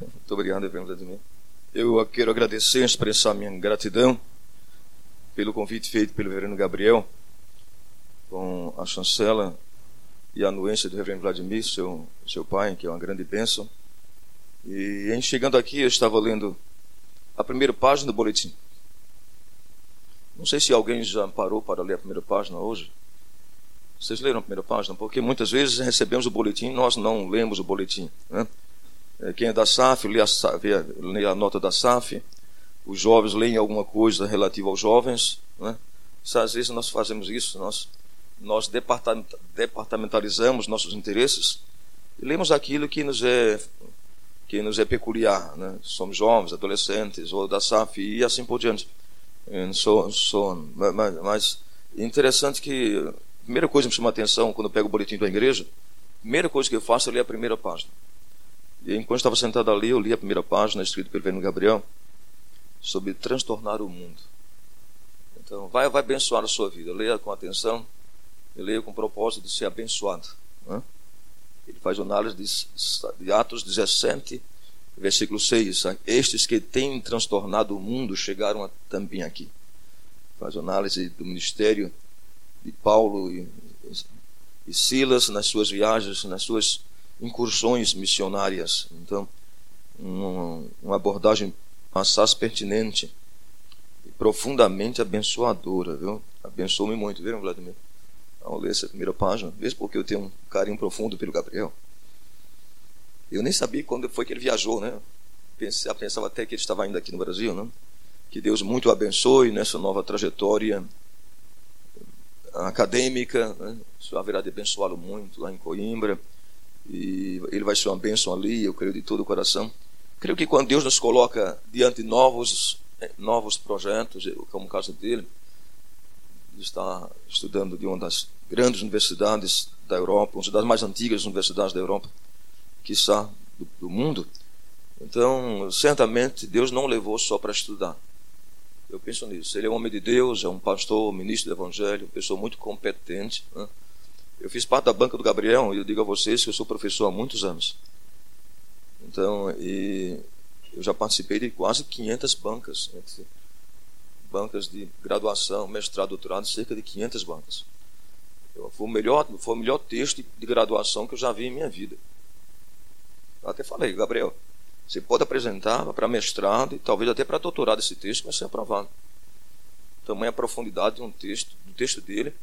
Muito obrigado, Reverendo Vladimir. Eu quero agradecer e expressar minha gratidão pelo convite feito pelo Reverendo Gabriel com a chancela e a anuência do Reverendo Vladimir, seu, seu pai, que é uma grande bênção. E em chegando aqui, eu estava lendo a primeira página do boletim. Não sei se alguém já parou para ler a primeira página hoje. Vocês leram a primeira página? Porque muitas vezes recebemos o boletim e nós não lemos o boletim. Né? É, quem é da SAF lê a, lê a, nota da SAF, os jovens leem alguma coisa relativa aos jovens. Né? Às vezes nós fazemos isso, nós, nós departamentalizamos nossos interesses e lemos aquilo que nos é, que nos é peculiar. Né? Somos jovens, adolescentes, ou da SAF e assim por diante. So, so, mas, mas interessante que a primeira coisa que me chama a atenção quando eu pego o boletim da igreja, a primeira coisa que eu faço é ler a primeira página. E enquanto estava sentado ali, eu li a primeira página, escrita pelo Vênus Gabriel, sobre transtornar o mundo. Então, vai, vai abençoar a sua vida. Leia com atenção, e leia com o propósito de ser abençoado. Né? Ele faz análise de, de Atos 17, versículo 6. Estes que têm transtornado o mundo chegaram a, também aqui. Faz análise do ministério de Paulo e, e Silas nas suas viagens, nas suas incursões missionárias. Então, uma, abordagem assaz pertinente e profundamente abençoadora, viu? Abençoou-me muito, viram, Vladimir? Ao ler essa primeira página, mesmo porque eu tenho um carinho profundo pelo Gabriel. Eu nem sabia quando foi que ele viajou, né? Pensava, pensava até que ele estava ainda aqui no Brasil, né? Que Deus muito abençoe nessa nova trajetória acadêmica, né? o Senhor haverá de abençoá-lo muito lá em Coimbra e ele vai ser uma bênção ali, eu creio de todo o coração. Creio que quando Deus nos coloca diante de novos, eh, novos projetos, como o caso dele, ele está estudando de uma das grandes universidades da Europa, uma das mais antigas universidades da Europa, que está do, do mundo. Então, certamente, Deus não levou só para estudar. Eu penso nisso. Ele é um homem de Deus, é um pastor, ministro do Evangelho, pessoa muito competente. Né? Eu fiz parte da banca do Gabriel e eu digo a vocês que eu sou professor há muitos anos. Então, e eu já participei de quase 500 bancas, bancas de graduação, mestrado, doutorado, cerca de 500 bancas. Foi o melhor, foi o melhor texto de graduação que eu já vi em minha vida. Eu até falei, Gabriel, você pode apresentar para mestrado e talvez até para doutorado esse texto, vai ser aprovado. Tamanha profundidade de um texto, do texto dele,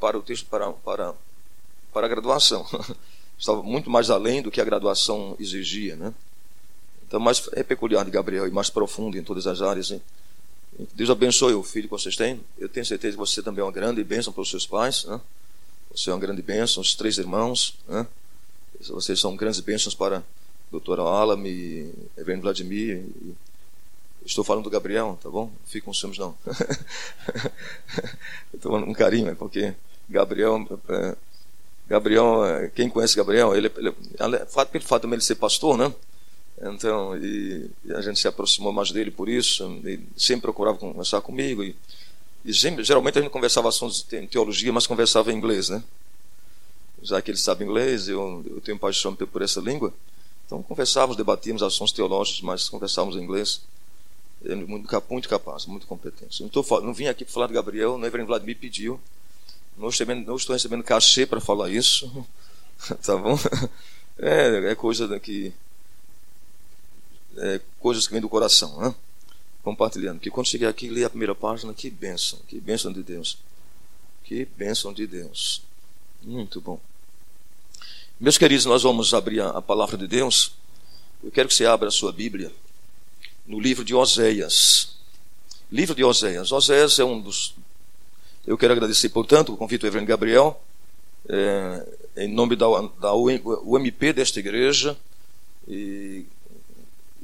para o texto para, para, para a graduação. Estava muito mais além do que a graduação exigia, né? Então, mais é peculiar de Gabriel e mais profundo em todas as áreas. Hein? Deus abençoe o filho que vocês têm. Eu tenho certeza que você também é uma grande bênção para os seus pais. Né? Você é uma grande bênção, os três irmãos. Né? Vocês são grandes bênçãos para a doutora Alam e Reverendo Vladimir. E Estou falando do Gabriel, tá bom? Fique com ciúmes, não. Estou falando com carinho, é porque Gabriel, é, Gabriel, é, quem conhece Gabriel, ele, ele pelo fato de ele ser pastor, né? Então, e, e, a gente se aproximou mais dele por isso, ele sempre procurava conversar comigo, e, e geralmente a gente conversava assuntos de teologia, mas conversava em inglês, né? Já que ele sabe inglês, eu, eu tenho paixão por essa língua, então conversávamos, debatíamos assuntos teológicos, mas conversávamos em inglês. Ele é muito, muito capaz, muito competente. Não, tô, não vim aqui para falar de Gabriel, o Reverendo Vladimir pediu, não estou, não estou recebendo cachê para falar isso. tá bom? É, é coisa que. É, coisas que vêm do coração, né? Compartilhando. Que quando cheguei aqui li a primeira página, que bênção, que bênção de Deus. Que bênção de Deus. Muito bom. Meus queridos, nós vamos abrir a, a palavra de Deus. Eu quero que você abra a sua Bíblia no livro de Oséias. Livro de Oséias. Oséias é um dos eu quero agradecer, portanto, o convite do Reverendo Gabriel, é, em nome da, da UMP desta igreja, e,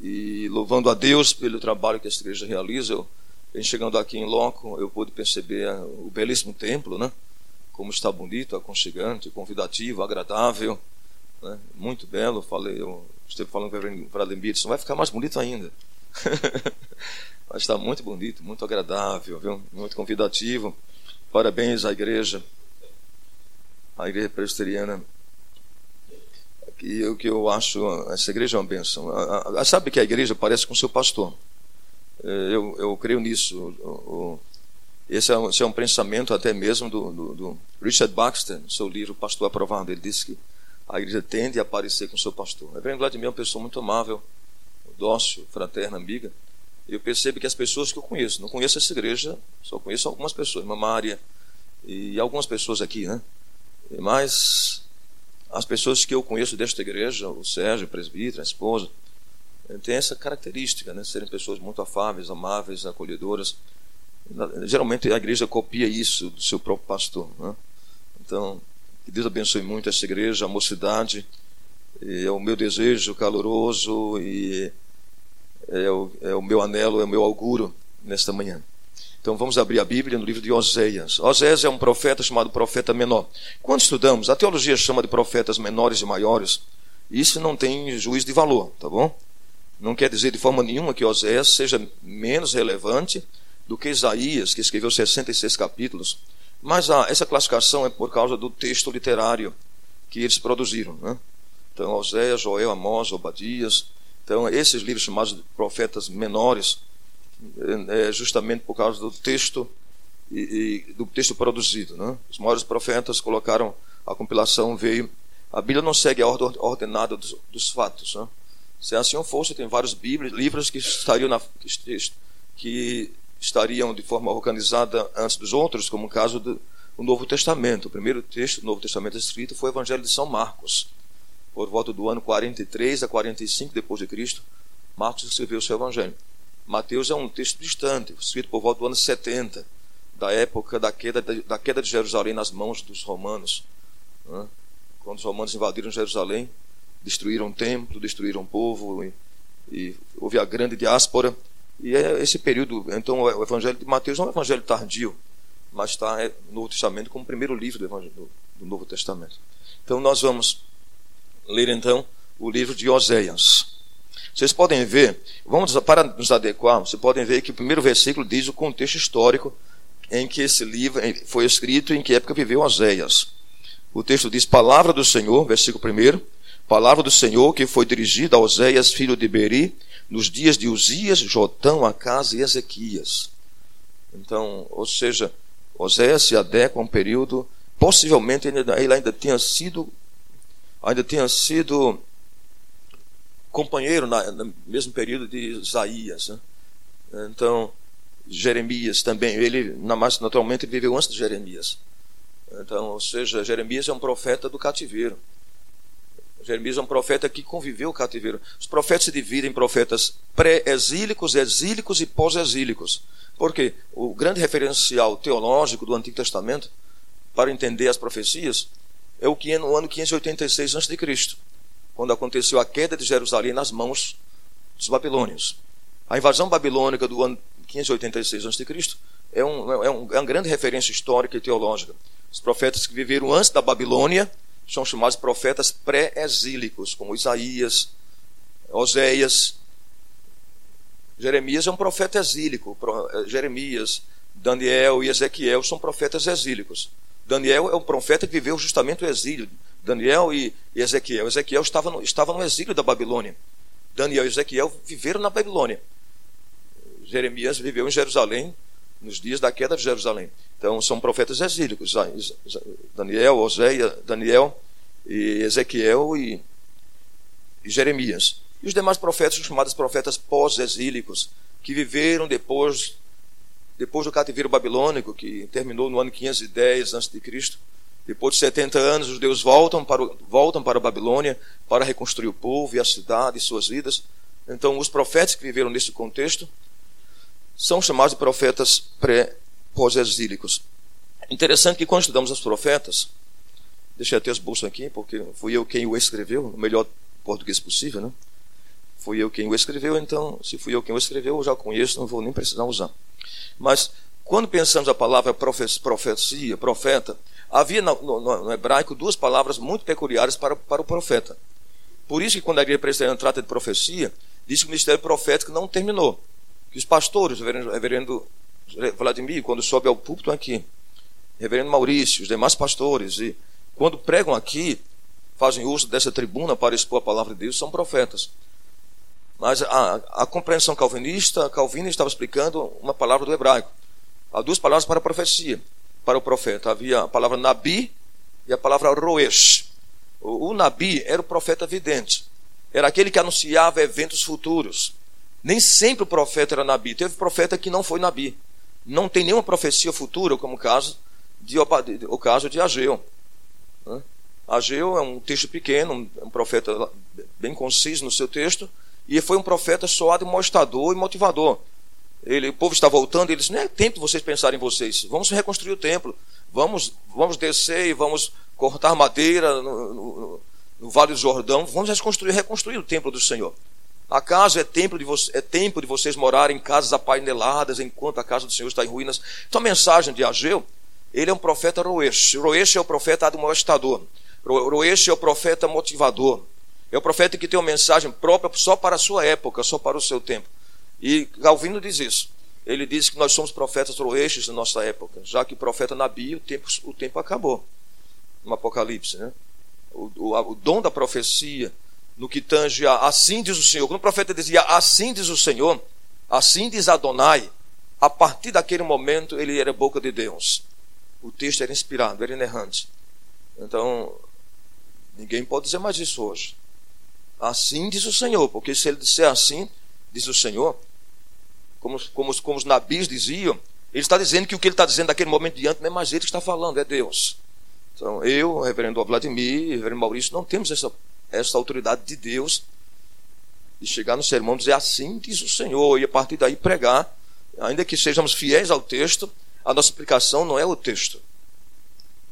e, louvando a Deus pelo trabalho que esta igreja realiza. Eu, em chegando aqui em loco, eu pude perceber o belíssimo templo, né? Como está bonito, aconchegante, convidativo, agradável, né? muito belo. Falei, eu estive falando Reverendo Vladimir, isso vai ficar mais bonito ainda. Mas está muito bonito, muito agradável, viu? muito convidativo. Parabéns à igreja, à igreja presbiteriana que, que eu acho essa igreja é uma benção. A, a, sabe que a igreja parece com o seu pastor. É, eu, eu creio nisso. O, o, esse, é um, esse é um pensamento até mesmo do, do, do Richard Baxter, no seu livro Pastor Aprovado. Ele disse que a igreja tende a aparecer com o seu pastor. O reverendo Vladimir é uma pessoa muito amável, dócil, fraterna, amiga. Eu percebo que as pessoas que eu conheço, não conheço essa igreja, só conheço algumas pessoas, irmã Mária e algumas pessoas aqui, né? Mas as pessoas que eu conheço desta igreja, o Sérgio, o presbítero, a esposa, tem essa característica, né? Serem pessoas muito afáveis, amáveis, acolhedoras. Geralmente a igreja copia isso do seu próprio pastor, né? Então, que Deus abençoe muito essa igreja, a mocidade. é o meu desejo caloroso e é o, é o meu anelo, é o meu auguro nesta manhã. Então vamos abrir a Bíblia no livro de Oséias. Oséias é um profeta chamado profeta menor. Quando estudamos, a teologia chama de profetas menores e maiores. Isso não tem juízo de valor, tá bom? Não quer dizer de forma nenhuma que Oséias seja menos relevante do que Isaías, que escreveu 66 capítulos mas a, essa classificação é por causa do texto literário que eles produziram. Né? Então, Oséias, Joel, Amós, Obadias. Então, esses livros chamados de profetas menores, é, é justamente por causa do texto e, e, do texto produzido. Né? Os maiores profetas colocaram, a compilação veio. A Bíblia não segue a ordem ordenada dos, dos fatos. Né? Se assim fosse, tem vários bíblias, livros que estariam na, que, que estariam de forma organizada antes dos outros, como o caso do Novo Testamento. O primeiro texto do Novo Testamento escrito foi o Evangelho de São Marcos. Por volta do ano 43 a 45 depois de Cristo, Marcos escreveu o seu Evangelho. Mateus é um texto distante, escrito por volta do ano 70, da época da queda, da queda de Jerusalém nas mãos dos romanos. Né? Quando os romanos invadiram Jerusalém, destruíram o templo, destruíram o povo, e, e houve a grande diáspora e é esse período, então o Evangelho de Mateus não é um evangelho tardio, mas está no Novo Testamento como o primeiro livro do, do Novo Testamento. Então nós vamos ler então o livro de Oséias. Vocês podem ver, vamos para nos adequar, vocês podem ver que o primeiro versículo diz o contexto histórico em que esse livro foi escrito, em que época viveu Oséias. O texto diz: Palavra do Senhor, versículo 1, palavra do Senhor que foi dirigida a Oséias, filho de Beri, nos dias de Uzias, Jotão, Acas e Ezequias. Então, ou seja, Oséias se adequa a um período, possivelmente ele ainda tinha sido, ainda tinha sido companheiro na, no mesmo período de Isaías. Né? Então, Jeremias também, ele mais naturalmente viveu antes de Jeremias. Então, ou seja, Jeremias é um profeta do cativeiro. Jeremias é um profeta que conviveu o cativeiro. Os profetas se dividem em profetas pré-exílicos, exílicos e pós-exílicos. Por quê? O grande referencial teológico do Antigo Testamento, para entender as profecias, é o é no ano 586 a.C., quando aconteceu a queda de Jerusalém nas mãos dos babilônios. A invasão babilônica do ano 586 a.C. É, um, é, um, é uma grande referência histórica e teológica. Os profetas que viveram antes da Babilônia são chamados profetas pré-exílicos, como Isaías, Oséias. Jeremias é um profeta exílico. Eh, Jeremias, Daniel e Ezequiel são profetas exílicos. Daniel é um profeta que viveu justamente o exílio. Daniel e Ezequiel. Ezequiel estava no, estava no exílio da Babilônia. Daniel e Ezequiel viveram na Babilônia. Jeremias viveu em Jerusalém nos dias da queda de Jerusalém. Então são profetas exílicos, Daniel, Oséia, Daniel e Ezequiel e, e Jeremias. E os demais profetas chamados profetas pós-exílicos, que viveram depois depois do cativeiro babilônico, que terminou no ano 510 a.C., depois de 70 anos, os judeus voltam para, voltam para a Babilônia para reconstruir o povo e a cidade e suas vidas. Então, os profetas que viveram nesse contexto são chamados de profetas pré pós-exílicos. Interessante que quando estudamos os profetas, deixei até os bolsos aqui, porque fui eu quem o escreveu, no melhor português possível, né? Fui eu quem o escreveu, então, se fui eu quem o escreveu, eu já conheço, não vou nem precisar usar. Mas, quando pensamos a palavra profecia, profeta, havia no, no, no, hebraico duas palavras muito peculiares para, para o profeta. Por isso que quando a igreja presbiteriana trata de profecia, diz que o ministério profético não terminou. Que os pastores, o reverendo, reverendo Vladimir, quando sobe ao púlpito aqui, reverendo Maurício, os demais pastores, e quando pregam aqui, fazem uso dessa tribuna para expor a palavra de Deus são profetas. Mas a, a compreensão calvinista, Calvino estava explicando uma palavra do hebraico. Há duas palavras para a profecia, para o profeta. Havia a palavra nabi e a palavra roesh. O, o nabi era o profeta vidente. Era aquele que anunciava eventos futuros. Nem sempre o profeta era nabi. Teve profeta que não foi nabi. Não tem nenhuma profecia futura, como o caso de, o caso de Ageu. Ageu é um texto pequeno, um profeta bem conciso no seu texto, e foi um profeta soado mostrador e motivador. Ele, o povo está voltando, ele disse: Não é tempo de vocês pensarem em vocês, vamos reconstruir o templo, vamos, vamos descer e vamos cortar madeira no, no, no Vale do Jordão, vamos reconstruir, reconstruir o templo do Senhor. Acaso é tempo, de é tempo de vocês morarem em casas apaineladas enquanto a casa do Senhor está em ruínas? Então a mensagem de Ageu, ele é um profeta Roesh. Roesh é o profeta admoestador. Roesh é o profeta motivador. É o profeta que tem uma mensagem própria só para a sua época, só para o seu tempo. E Calvino diz isso. Ele diz que nós somos profetas roestes na nossa época, já que o profeta Nabi, o tempo, o tempo acabou. No Apocalipse, né? O, o, o dom da profecia, no que tange a assim diz o Senhor. Quando o profeta dizia assim diz o Senhor, assim diz Adonai, a partir daquele momento ele era boca de Deus. O texto era inspirado, era inerrante. Então, ninguém pode dizer mais isso hoje. Assim diz o Senhor, porque se ele disser assim, diz o Senhor, como, como, como os nabis diziam, ele está dizendo que o que ele está dizendo naquele momento diante não é mais ele que está falando, é Deus. Então, eu, reverendo Vladimir, reverendo Maurício, não temos essa, essa autoridade de Deus de chegar no sermão e dizer assim diz o Senhor, e a partir daí pregar, ainda que sejamos fiéis ao texto, a nossa explicação não é o texto.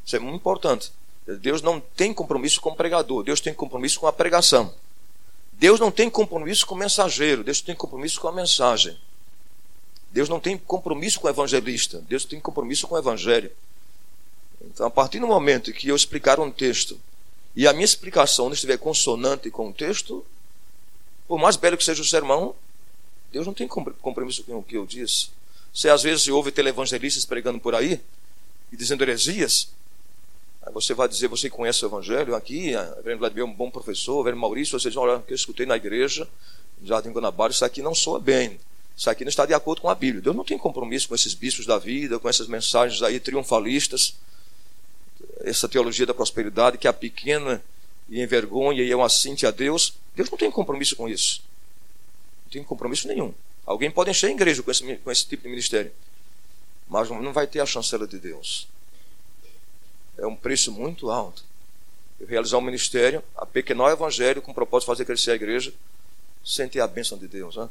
Isso é muito importante. Deus não tem compromisso com o pregador, Deus tem compromisso com a pregação. Deus não tem compromisso com o mensageiro, Deus tem compromisso com a mensagem. Deus não tem compromisso com o evangelista, Deus tem compromisso com o evangelho. Então, a partir do momento que eu explicar um texto e a minha explicação não estiver consonante com o texto, por mais belo que seja o sermão, Deus não tem compromisso com o que eu disse. Você às vezes ouve televangelistas pregando por aí e dizendo heresias, você vai dizer, você conhece o Evangelho aqui, o Reverendo Vladimir é um bom professor, o Maurício, você diz, olha, que eu escutei na igreja, Jardim Guanabara, isso aqui não soa bem. Isso aqui não está de acordo com a Bíblia. Deus não tem compromisso com esses bispos da vida, com essas mensagens aí triunfalistas, essa teologia da prosperidade que é pequena e envergonha e é uma cinte a Deus. Deus não tem compromisso com isso. Não tem compromisso nenhum. Alguém pode encher a igreja com esse, com esse tipo de ministério, mas não vai ter a chancela de Deus é um preço muito alto. Eu realizar um ministério, a pequeno evangelho, com o propósito de fazer crescer a igreja, sem ter a bênção de Deus. Né?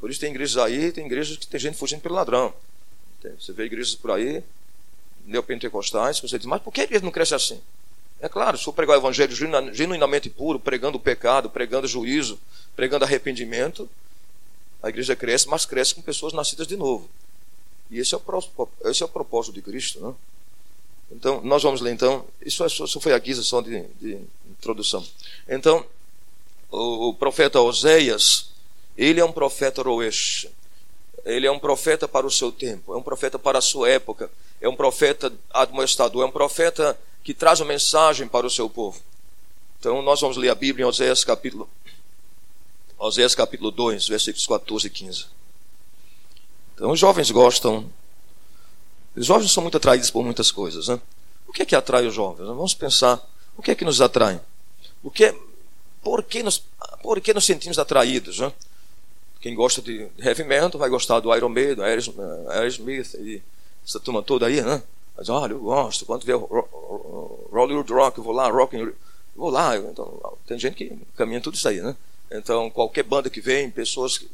Por isso tem igrejas aí, tem igrejas que tem gente fugindo pelo ladrão. Você vê igrejas por aí, neopentecostais, você diz, mas por que a igreja não cresce assim? É claro, se for pregar o evangelho genuinamente puro, pregando o pecado, pregando o juízo, pregando arrependimento, a igreja cresce, mas cresce com pessoas nascidas de novo. E esse é o, esse é o propósito de Cristo. Não? Então, nós vamos ler então. Isso, isso foi a guisa só de, de introdução. Então, o, o, profeta Oséias, ele é um profeta roesh. Ele é um profeta para o seu tempo, é um profeta para a sua época, é um profeta admoestador, é um profeta que traz uma mensagem para o seu povo. Então, nós vamos ler a Bíblia em Oséias capítulo, Oséias capítulo 2, versículos 14 e 15. Então, os jovens gostam os jovens são muito atraídos por muitas coisas. Né? O que é que atrai os jovens? Vamos pensar. O que é que nos atrai? O que, por, que nos, por que nos sentimos atraídos? Né? Quem gosta de heavy metal vai gostar do Iron Maiden, Aerosmith e essa turma toda aí, né? Mas olha, eu gosto. Quando vê Hollywood Rock, eu vou lá, Rock, eu vou lá. Então, tem gente que caminha tudo isso aí, né? Então, qualquer banda que vem, pessoas que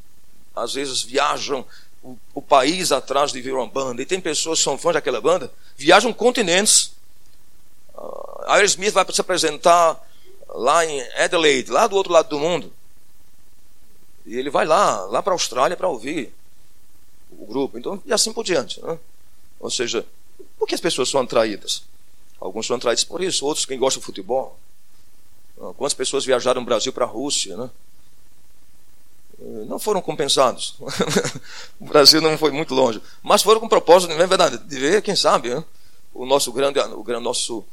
às vezes viajam o, o, país atrás de ver uma banda. E tem pessoas que são fãs daquela banda, viajam continentes. Uh, Aerosmith vai se apresentar lá em Adelaide, lá do outro lado do mundo. E ele vai lá, lá para a Austrália para ouvir o grupo. Então, e assim por diante. Né? Ou seja, por que as pessoas são atraídas? Alguns são atraídos por isso, outros quem gosta de futebol. Uh, quantas pessoas viajaram do Brasil para a Rússia, né? Não foram compensados. o Brasil não foi muito longe, mas foram com propósito, é verdade, de ver, quem sabe, né? o nosso grande, o grande nosso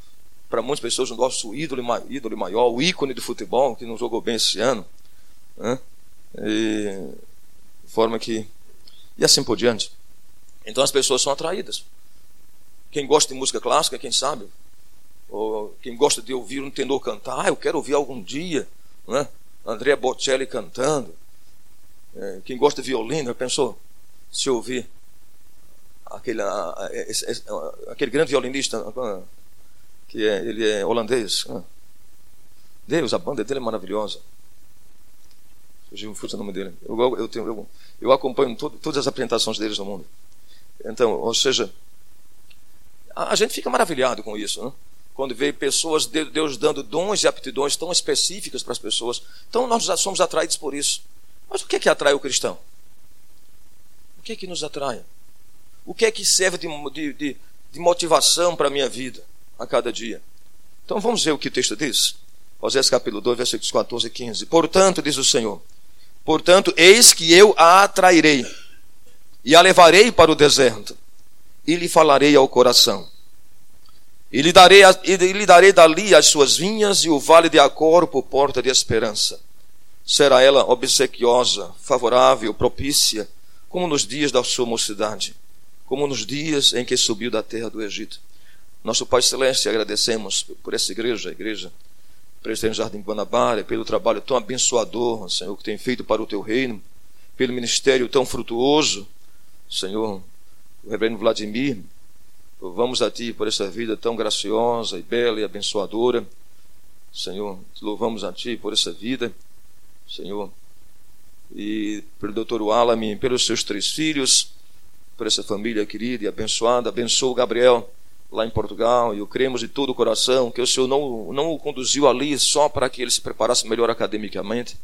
para muitas pessoas o nosso ídolo, ídolo maior, o ícone do futebol, que não jogou bem esse ano. Né? E, de forma que. E assim por diante. Então as pessoas são atraídas. Quem gosta de música clássica, quem sabe? Ou quem gosta de ouvir um tenor cantar, ah, eu quero ouvir algum dia. Né? Andrea Bocelli cantando. É, quem gosta de violino, pensou? Se ouvir aquele, aquele grande violinista que é, ele é holandês. Né? Deus, a banda dele é maravilhosa. Fugiu o nome dele. Eu, eu, tenho, eu, eu acompanho todo, todas as apresentações deles no mundo. Então, ou seja, a, a gente fica maravilhado com isso, né? quando vê pessoas, Deus dando dons e aptidões tão específicas para as pessoas. Então nós já somos atraídos por isso. Mas o que é que atrai o cristão? O que é que nos atrai? O que é que serve de, de, de motivação para a minha vida? a cada dia. Então vamos ver o que o texto diz. Osés capítulo 2, versículos 14 e 15. Portanto, diz o Senhor, portanto, eis que eu a atrairei e a levarei para o deserto e lhe falarei ao coração. E lhe darei, e lhe darei dali as suas vinhas e o vale de Acor por porta de esperança. Será ela obsequiosa, favorável, propícia, como nos dias da sua mocidade, como nos dias em que subiu da terra do Egito. Nosso Pai Celeste, agradecemos por essa igreja, a igreja Presidente Jardim Guanabara, pelo trabalho tão abençoador, Senhor, que tem feito para o teu reino, pelo ministério tão frutuoso, Senhor, o reverendo Vladimir, louvamos a Ti por essa vida tão graciosa e bela e abençoadora, Senhor, louvamos a Ti por essa vida, Senhor, e pelo doutor Walami, pelos seus três filhos, por essa família querida e abençoada, abençoa o Gabriel, lá em Portugal, e eu cremos de todo o coração que o Senhor não, não o conduziu ali só para que ele se preparasse melhor academicamente,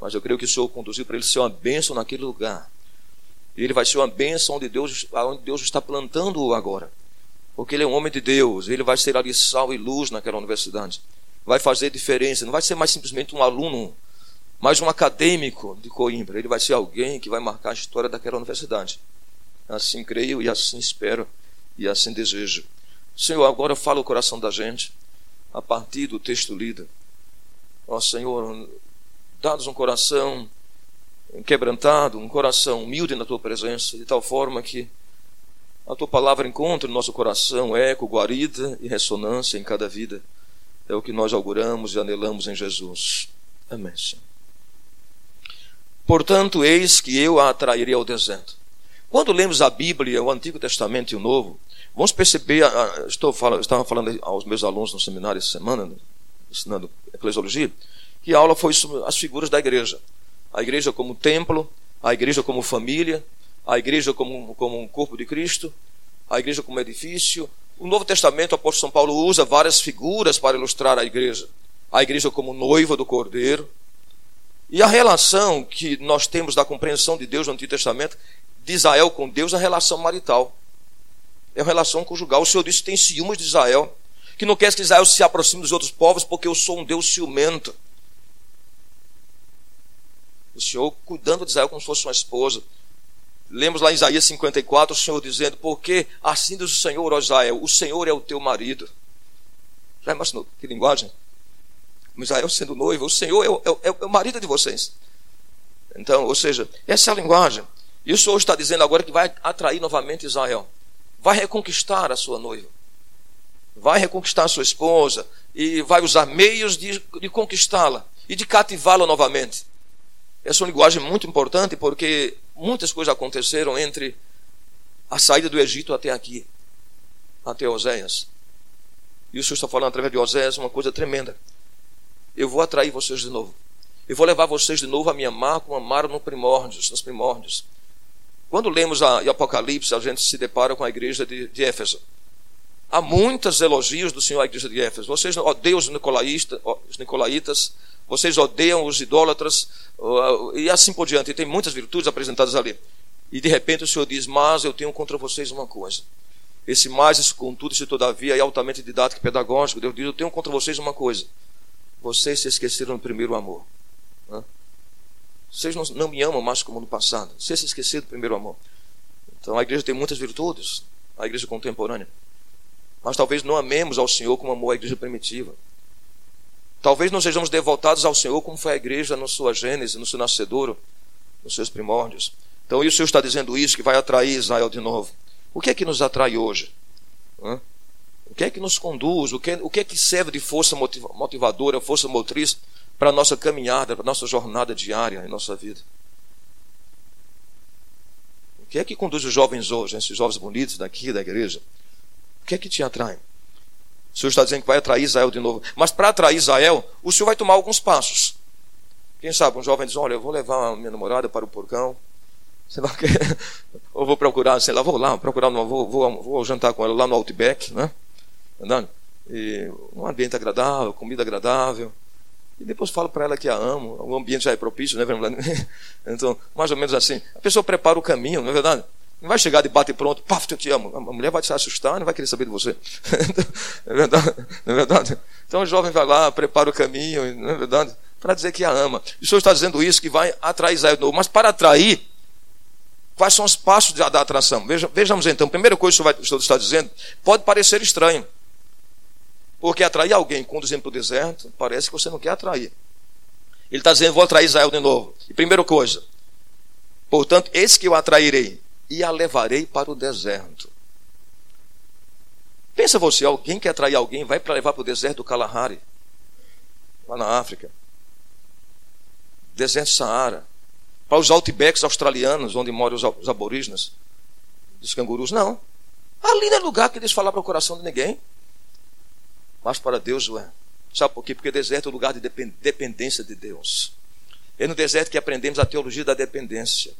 mas eu creio que o Senhor o conduziu para ele ser uma bênção naquele lugar. E ele vai ser uma bênção onde Deus, onde Deus está plantando-o agora. Porque ele é um homem de Deus, ele vai ser ali sal e luz naquela universidade. Vai fazer diferença, não vai ser mais simplesmente um aluno, mas um acadêmico de Coimbra. Ele vai ser alguém que vai marcar a história daquela universidade. Assim creio e assim espero e assim desejo. Senhor, agora fala o coração da gente a partir do texto lido. Ó Senhor, dá-nos um coração quebrantado, um coração humilde na tua presença, de tal forma que a tua palavra encontre no nosso coração eco, guarida e ressonância em cada vida. É o que nós auguramos e anelamos em Jesus. Amém. Senhor. Portanto, eis que eu a atrairei ao deserto. Quando lemos a Bíblia, o Antigo Testamento e o Novo, Vamos perceber, estou falando, estava falando aos meus alunos no seminário essa semana, ensinando eclesiologia, que a aula foi sobre as figuras da igreja. A igreja como templo, a igreja como família, a igreja como, como um corpo de Cristo, a igreja como edifício. O Novo Testamento, o apóstolo São Paulo usa várias figuras para ilustrar a igreja. A igreja como noiva do Cordeiro. E a relação que nós temos da compreensão de Deus no Antigo Testamento, de Israel com Deus, é a relação marital é uma relação conjugal. O Senhor disse que tem ciúmes de Israel, que não quer que Israel se aproxime dos outros povos, porque eu sou um Deus ciumento. O Senhor cuidando de Israel como se fosse uma esposa. Lemos lá em Isaías 54 o Senhor dizendo: Porque assim diz o Senhor, ó Israel, o Senhor é o teu marido. Já imaginou que linguagem? Israel sendo noivo, o Senhor é o, é, é o marido de vocês. Então, ou seja, essa é a linguagem. E o Senhor está dizendo agora que vai atrair novamente Israel vai reconquistar a sua noiva, vai reconquistar a sua esposa e vai usar meios de, de conquistá-la e de cativá-la novamente. Essa é uma linguagem muito importante porque muitas coisas aconteceram entre a saída do Egito até aqui, até Oséias. E o Senhor está falando através de Oséias uma coisa tremenda. Eu vou atrair vocês de novo. Eu vou levar vocês de novo a me amar como amaram no primórdios, nos primórdios. Quando lemos a, Apocalipse, a gente se depara com a igreja de, de Éfeso. Há muitos elogios do Senhor à igreja de Éfeso. Vocês odeiam os, os nicolaítas, vocês odeiam os idólatras, e assim por diante. E tem muitas virtudes apresentadas ali. E de repente o Senhor diz: Mas eu tenho contra vocês uma coisa. Esse mais, esse contudo, esse todavia é altamente didático e pedagógico. Deus diz: Eu tenho contra vocês uma coisa. Vocês se esqueceram do primeiro amor. Vocês não, não me amam mais como no passado. Você se esqueceu do primeiro amor. Então a igreja tem muitas virtudes, a igreja contemporânea. mas talvez não amemos ao Senhor como amou a igreja primitiva. Talvez não sejamos devotados ao Senhor como foi a igreja na sua gênese, no seu nascedouro, nos seus primórdios. Então, e o Senhor está dizendo isso, que vai atrair Israel de novo. O que é que nos atrai hoje? Hã? O que é que nos conduz? O que, é, o que é que serve de força motivadora, força motriz para a nossa caminhada, para a nossa jornada diária em nossa vida? O que é que conduz os jovens hoje, esses jovens bonitos daqui da igreja? O que é que te atrai? O Senhor está dizendo que vai atrair Israel de novo. Mas para atrair Israel, o Senhor vai tomar alguns passos. Quem sabe um jovem diz: Olha, eu vou levar a minha namorada para o porcão. Sei lá, ou vou procurar, sei lá, vou lá, procurar, vou, vou, vou jantar com ela lá no Outback, né? Andando. E um ambiente agradável, comida agradável. E depois falo para ela que a amo. O ambiente já é propício, né? Então, mais ou menos assim. A pessoa prepara o caminho, não é verdade? Não vai chegar de bate pronto, paf, eu te amo. A mulher vai se assustar, não vai querer saber de você. não, é verdade? não é verdade? Então o jovem vai lá, prepara o caminho, não é verdade? Para dizer que a ama. E o Senhor está dizendo isso, que vai atrair Israel novo. Mas para atrair, quais são os passos da atração? Veja, vejamos então, primeira coisa que o Senhor está dizendo, pode parecer estranho. Porque atrair alguém conduzindo para o deserto, parece que você não quer atrair. Ele está dizendo, vou atrair Israel de novo. E primeira coisa, portanto, esse que eu atrairei, e a levarei para o deserto. Pensa você, alguém quer atrair alguém, vai para levar para o deserto do Kalahari, lá na África. Deserto Saara. Para os outbacks australianos, onde moram os aborígenes, dos cangurus. Não. Ali não é lugar que eles falar para o coração de ninguém. Mas para Deus é. Sabe por quê? Porque deserto é o lugar de dependência de Deus. É no deserto que aprendemos a teologia da dependência.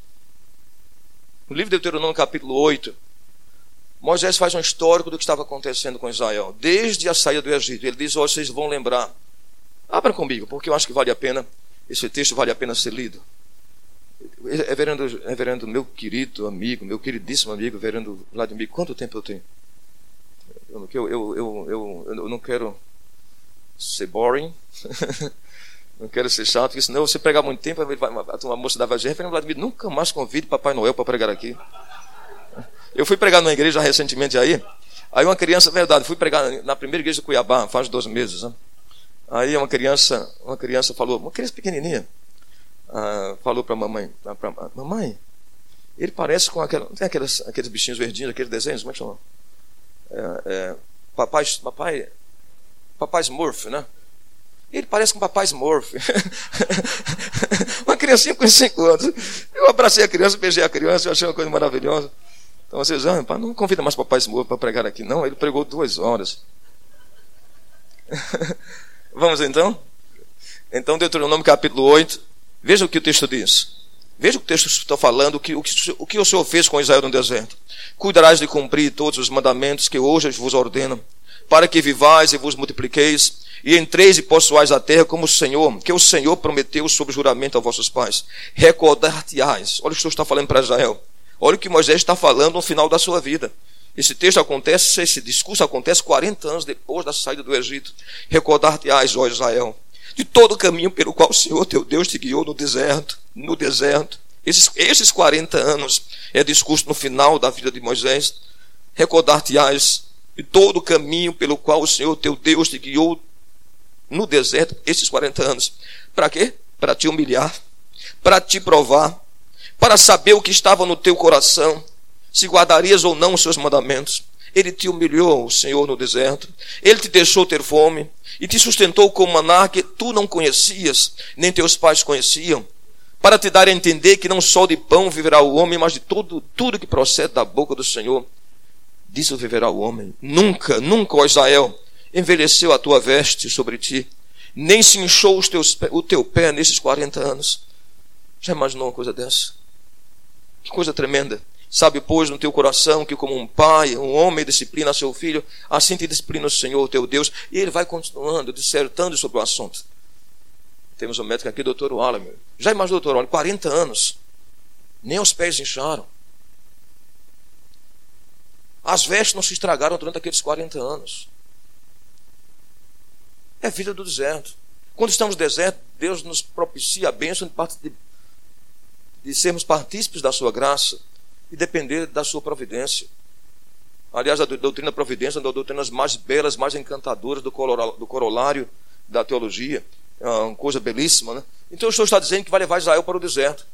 No livro de Deuteronômio, capítulo 8, Moisés faz um histórico do que estava acontecendo com Israel, desde a saída do Egito. Ele diz: oh, vocês vão lembrar. Abra comigo, porque eu acho que vale a pena, esse texto vale a pena ser lido. Reverendo, reverendo meu querido amigo, meu queridíssimo amigo, reverendo Vladimir, quanto tempo eu tenho? Eu, eu, eu, eu, eu não quero ser boring. Não quero ser chato, porque senão você pregar muito tempo, a moça dava gente, Vladimir, nunca mais convide Papai Noel para pregar aqui. Eu fui pregar numa igreja recentemente aí, aí uma criança, verdade, fui pregar na primeira igreja de Cuiabá, faz dois meses. Né? Aí uma criança, uma criança falou, uma criança pequenininha, ah, falou para mamãe, pra, mamãe, ele parece com aquela, não tem aqueles, aqueles bichinhos verdinhos, aqueles desenhos, como é que chama? É, é, papai, papai, papai Smurf, né? Ele parece com o papai Smurf. uma criancinha com 5 anos. Eu abracei a criança, beijei a criança, eu achei uma coisa maravilhosa. Então vocês, ah, não convida mais papai Smurf para pregar aqui, não. Ele pregou duas horas. Vamos então? Então, Deuteronômio capítulo 8. Veja o que o texto diz. Veja o que texto está falando, o que, o, que, o que o Senhor fez com Israel no deserto. Cuidarás de cumprir todos os mandamentos que hoje vos ordeno, para que vivais e vos multipliqueis e entreis e possuais a terra como o Senhor, que o Senhor prometeu sob juramento aos vossos pais. Recordar-te-ás. Olha o que o Senhor está falando para Israel. Olha o que Moisés está falando no final da sua vida. Esse texto acontece, esse discurso acontece 40 anos depois da saída do Egito. Recordar-te-ás, ó Israel, de todo o caminho pelo qual o Senhor teu Deus te guiou no deserto, no deserto. Esses, esses 40 anos é discurso no final da vida de Moisés. Recordar-te-ás de todo o caminho pelo qual o Senhor teu Deus te guiou no deserto esses 40 anos. Para quê? Para te humilhar, para te provar, para saber o que estava no teu coração, se guardarias ou não os seus mandamentos. Ele te humilhou, o Senhor, no deserto. Ele te deixou ter fome e te sustentou com maná que tu não conhecias, nem teus pais conheciam, para te dar a entender que não só de pão viverá o homem, mas de tudo, tudo que procede da boca do Senhor. Disso viverá o homem. Nunca, nunca, ó Israel, envelheceu a tua veste sobre ti, nem se inchou os teus, o teu pé nesses 40 anos. Já imaginou uma coisa dessa? Que coisa tremenda. Sabe, pois, no teu coração que, como um pai, um homem disciplina seu filho, assim te disciplina o Senhor, teu Deus. E ele vai continuando, dissertando sobre o assunto. Temos um médico aqui, doutor Wallace. Já imaginou, doutor Wallace, 40 anos. Nem os pés incharam. As vestes não se estragaram durante aqueles 40 anos. É vida do deserto. Quando estamos no deserto, Deus nos propicia a bênção de, de, sermos partícipes da sua graça e depender da sua providência. Aliás, a doutrina providência é uma das doutrinas mais belas, mais encantadoras do corolário da teologia. É uma coisa belíssima, né? Então o Senhor está dizendo que vai levar Israel para o deserto.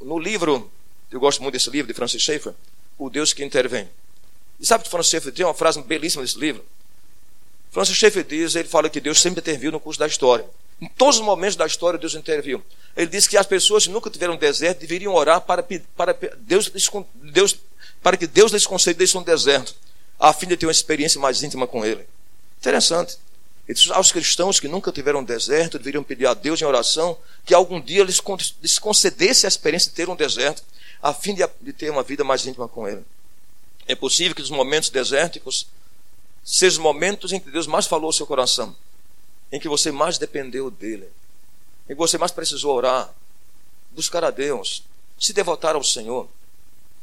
No livro, eu gosto muito desse livro de Francis Schaeffer, O Deus que Intervém. E sabe que Francis Schaeffer tem uma frase belíssima nesse livro? Francis Schaeffer diz, ele fala que Deus sempre interviu no curso da história. Em todos os momentos da história, Deus interviu. Ele diz que as pessoas que nunca tiveram deserto deveriam orar para, para, Deus, Deus, para que Deus lhes concedesse um deserto, a fim de ter uma experiência mais íntima com Ele. Interessante. Ele diz, aos cristãos que nunca tiveram deserto deveriam pedir a Deus em oração que algum dia lhes, concedesse a experiência de ter um deserto, a fim de, de ter uma vida mais íntima com Ele. É possível que os momentos desérticos sejam os momentos em que Deus mais falou ao seu coração em que você mais dependeu dele, em que você mais precisou orar, buscar a Deus, se devotar ao Senhor.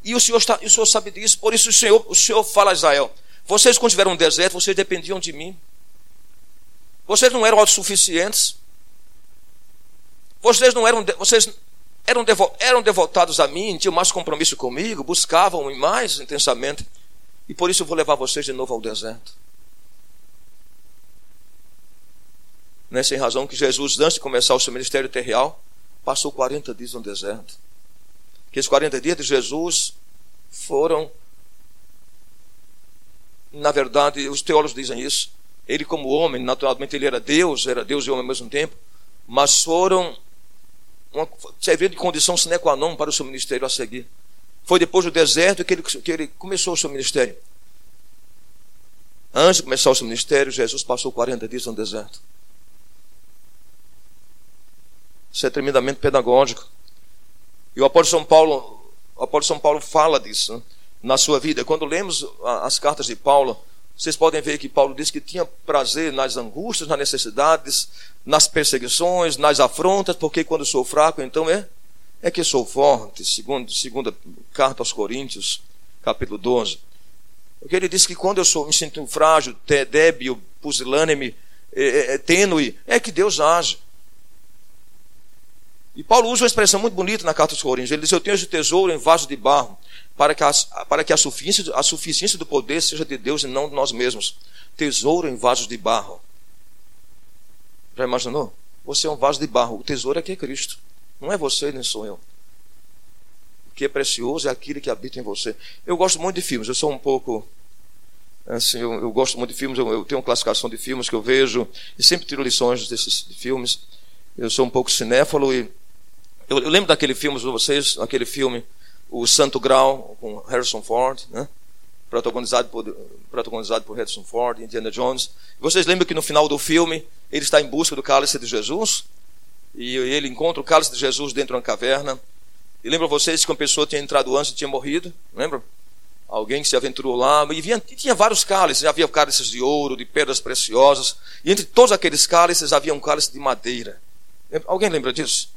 E o Senhor, está, o Senhor sabe disso, por isso o Senhor, o Senhor fala a Israel: vocês, quando tiveram um deserto, vocês dependiam de mim. Vocês não eram autossuficientes. Vocês não eram, vocês eram, devo, eram devotados a mim, tinham mais compromisso comigo, buscavam mais intensamente. E por isso eu vou levar vocês de novo ao deserto. Não é sem razão que Jesus, antes de começar o seu ministério terreal, passou 40 dias no deserto. Que esses 40 dias de Jesus foram, na verdade, os teólogos dizem isso. Ele, como homem, naturalmente ele era Deus, era Deus e homem ao mesmo tempo, mas foram uma, servir de condição sine qua non para o seu ministério a seguir. Foi depois do deserto que ele, que ele começou o seu ministério. Antes de começar o seu ministério, Jesus passou 40 dias no deserto. Isso é tremendamente pedagógico. E o apóstolo São Paulo, o apóstolo São Paulo fala disso né, na sua vida. Quando lemos as cartas de Paulo, vocês podem ver que Paulo diz que tinha prazer nas angústias, nas necessidades, nas perseguições, nas afrontas, porque quando sou fraco, então é é que sou forte, segundo segunda carta aos Coríntios, capítulo 12. Porque ele diz que quando eu sou me sinto frágil, débil, pusilânime, é, é, é, tênue, é que Deus age. E Paulo usa uma expressão muito bonita na carta aos Coríntios. Ele diz: Eu tenho esse tesouro em vaso de barro, para que, a, para que a, suficiência, a suficiência do poder seja de Deus e não de nós mesmos. Tesouro em vasos de barro. Já imaginou? Você é um vaso de barro. O tesouro aqui é Cristo. Não é você, nem sou eu. O que é precioso é aquele que habita em você. Eu gosto muito de filmes. Eu sou um pouco. Assim, eu, eu gosto muito de filmes. Eu, eu, tenho uma classificação de filmes que eu vejo e sempre tiro lições desses de filmes. Eu sou um pouco cinéfalo e eu, eu lembro daquele filme de vocês, aquele filme, O Santo Grau, com Harrison Ford, né? protagonizado, por, protagonizado por Harrison Ford, Indiana Jones. Vocês lembram que no final do filme ele está em busca do cálice de Jesus? E ele encontra o cálice de Jesus dentro de uma caverna. E lembra vocês que uma pessoa tinha entrado antes e tinha morrido? Lembra? Alguém que se aventurou lá. E, e tinha vários cálices. Havia cálices de ouro, de pedras preciosas. E entre todos aqueles cálices havia um cálice de madeira. Alguém lembra disso?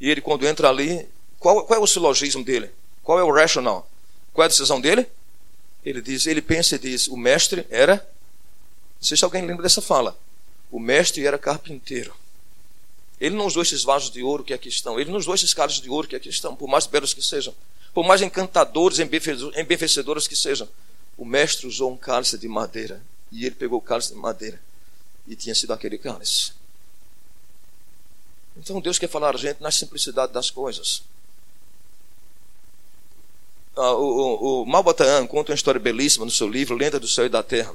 E ele, quando entra ali, qual, qual é o silogismo dele? Qual é o rational? Qual é a decisão dele? Ele diz, ele pensa e diz, o mestre era. Não sei se alguém lembra dessa fala. O mestre era carpinteiro. Ele não usou esses vasos de ouro que aqui estão. Ele não usou esses cálices de ouro que aqui estão, por mais belos que sejam. Por mais encantadores, embefecedores que sejam. O mestre usou um cálice de madeira. E ele pegou o cálice de madeira. E tinha sido aquele cálice. Então Deus quer falar a gente na simplicidade das coisas. Ah, o, o, o conta uma história belíssima no seu livro, Lenda do Céu e da Terra.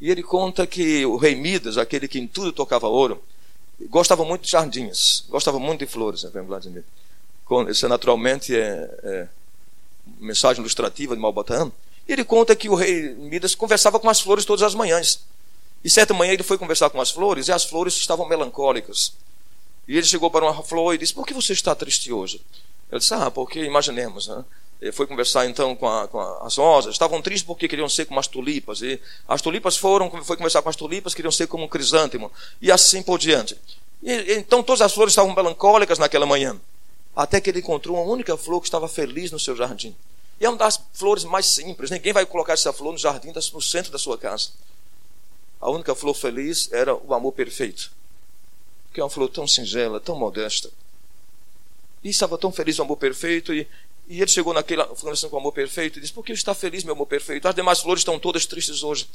E ele conta que o rei Midas, aquele que em tudo tocava ouro, gostava muito de jardins, gostava muito de flores, né, Vladimir? Isso é, naturalmente é, é mensagem ilustrativa de Malbataan. E ele conta que o rei Midas conversava com as flores todas as manhãs. E certa manhã ele foi conversar com as flores e as flores estavam melancólicas. E ele chegou para uma flor e disse: Por que você está triste hoje? Ele disse: Ah, porque imaginemos, né? Ele foi conversar então com, a, com as rosas. Estavam tristes porque queriam ser como as tulipas. E as tulipas foram, foi conversar com as tulipas, queriam ser como um crisântemo. E assim por diante. E, então todas as flores estavam melancólicas naquela manhã. Até que ele encontrou uma única flor que estava feliz no seu jardim. E é uma das flores mais simples. Ninguém vai colocar essa flor no jardim, no centro da sua casa. A única flor feliz era o amor perfeito que é uma flor tão singela, tão modesta. E estava tão feliz no amor perfeito. E, e ele chegou naquela conversação com o amor perfeito e disse: Por que está feliz, meu amor perfeito? As demais flores estão todas tristes hoje.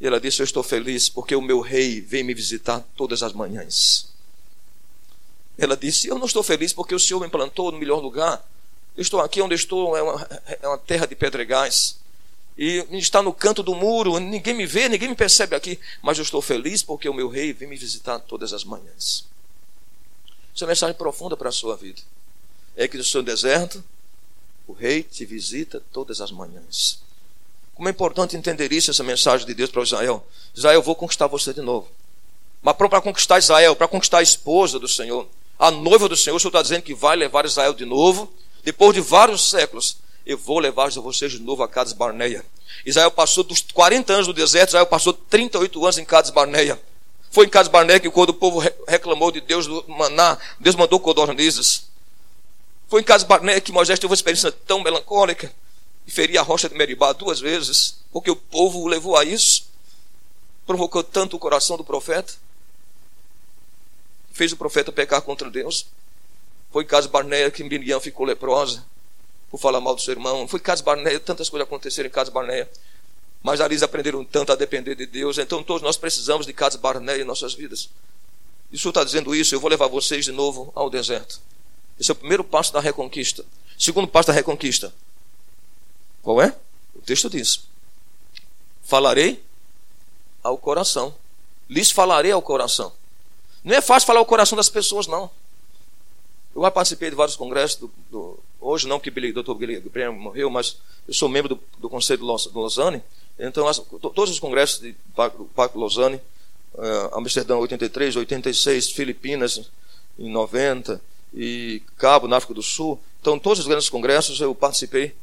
E ela disse: Eu estou feliz porque o meu rei vem me visitar todas as manhãs. Ela disse: Eu não estou feliz porque o Senhor me plantou no melhor lugar. Eu estou aqui onde estou, é uma, é uma terra de pedregais. E está no canto do muro, ninguém me vê, ninguém me percebe aqui. Mas eu estou feliz porque o meu rei vem me visitar todas as manhãs. Essa é uma mensagem profunda para a sua vida. É que no seu deserto, o rei te visita todas as manhãs. Como é importante entender isso, essa mensagem de Deus para Israel. Israel, eu vou conquistar você de novo. Mas para conquistar Israel, para conquistar a esposa do Senhor, a noiva do Senhor, o Senhor está dizendo que vai levar Israel de novo, depois de vários séculos, eu vou levar vocês de novo a Cades Barneia. Israel passou dos 40 anos no deserto, Israel passou 38 anos em Cades Barneia. Foi em Cades Barneia que quando o povo reclamou de Deus do maná, Deus mandou codornizes. Foi em Cades Barneia que Moisés teve uma experiência tão melancólica e feria a rocha de Meribá duas vezes, porque o povo o levou a isso, provocou tanto o coração do profeta, fez o profeta pecar contra Deus. Foi em Casa Barneia que Miriam ficou leprosa por falar mal do seu irmão. Foi em Casa Barneia, tantas coisas aconteceram em Casa Barneia. Mas ali eles aprenderam tanto a depender de Deus. Então todos nós precisamos de Casa Barneia em nossas vidas. E o Senhor está dizendo isso, eu vou levar vocês de novo ao deserto. Esse é o primeiro passo da reconquista. Segundo passo da reconquista, qual é? O texto diz: Falarei ao coração. Lhes falarei ao coração. Não é fácil falar ao coração das pessoas, não. Eu já participei de vários congressos, do, do, hoje não, que o Billy Graham morreu, mas eu sou membro do, do Conselho do Lausanne. Então, as, todos os congressos do Pacto Lausanne, uh, Amsterdã 83, 86, Filipinas em 90 e Cabo na África do Sul. Então, todos os grandes congressos eu participei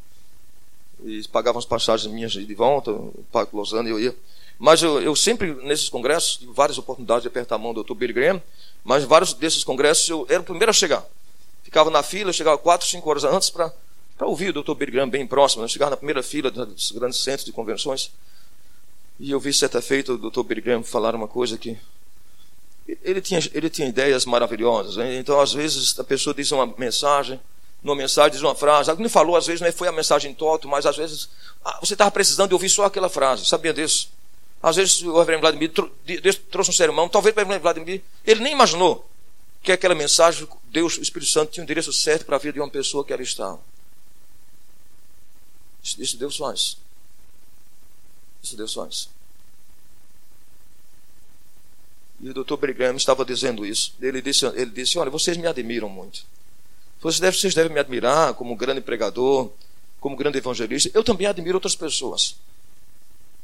e pagavam as passagens minhas de volta, o Parque Lausanne eu ia. Mas eu, eu, sempre, nesses congressos, tive várias oportunidades de apertar a mão do Dr. Billy Graham, mas vários desses congressos eu era o primeiro a chegar. Ficava na fila, chegava quatro, cinco horas antes para ouvir o Dr. Billy Graham bem próximo. Eu né? chegava na primeira fila dos grandes centros de convenções. E eu vi certa feita o Dr. Billy Graham falar uma coisa que ele tinha, ele tinha ideias maravilhosas. Né? Então, às vezes, a pessoa diz uma mensagem, numa mensagem diz uma frase. Alguém falou, às vezes, não é, foi a mensagem toto, mas às vezes ah, você estava precisando de ouvir só aquela frase. Sabia disso? Às vezes o reverendo Vladimir trouxe um sermão, talvez o reverendo Vladimir, ele nem imaginou que aquela mensagem, Deus, o Espírito Santo, tinha um endereço certo para a vida de uma pessoa que ali estava. Isso Deus faz. Isso Deus faz. E o doutor Brigham estava dizendo isso. Ele disse, ele disse: Olha, vocês me admiram muito. Vocês devem, vocês devem me admirar como um grande pregador, como um grande evangelista. Eu também admiro outras pessoas.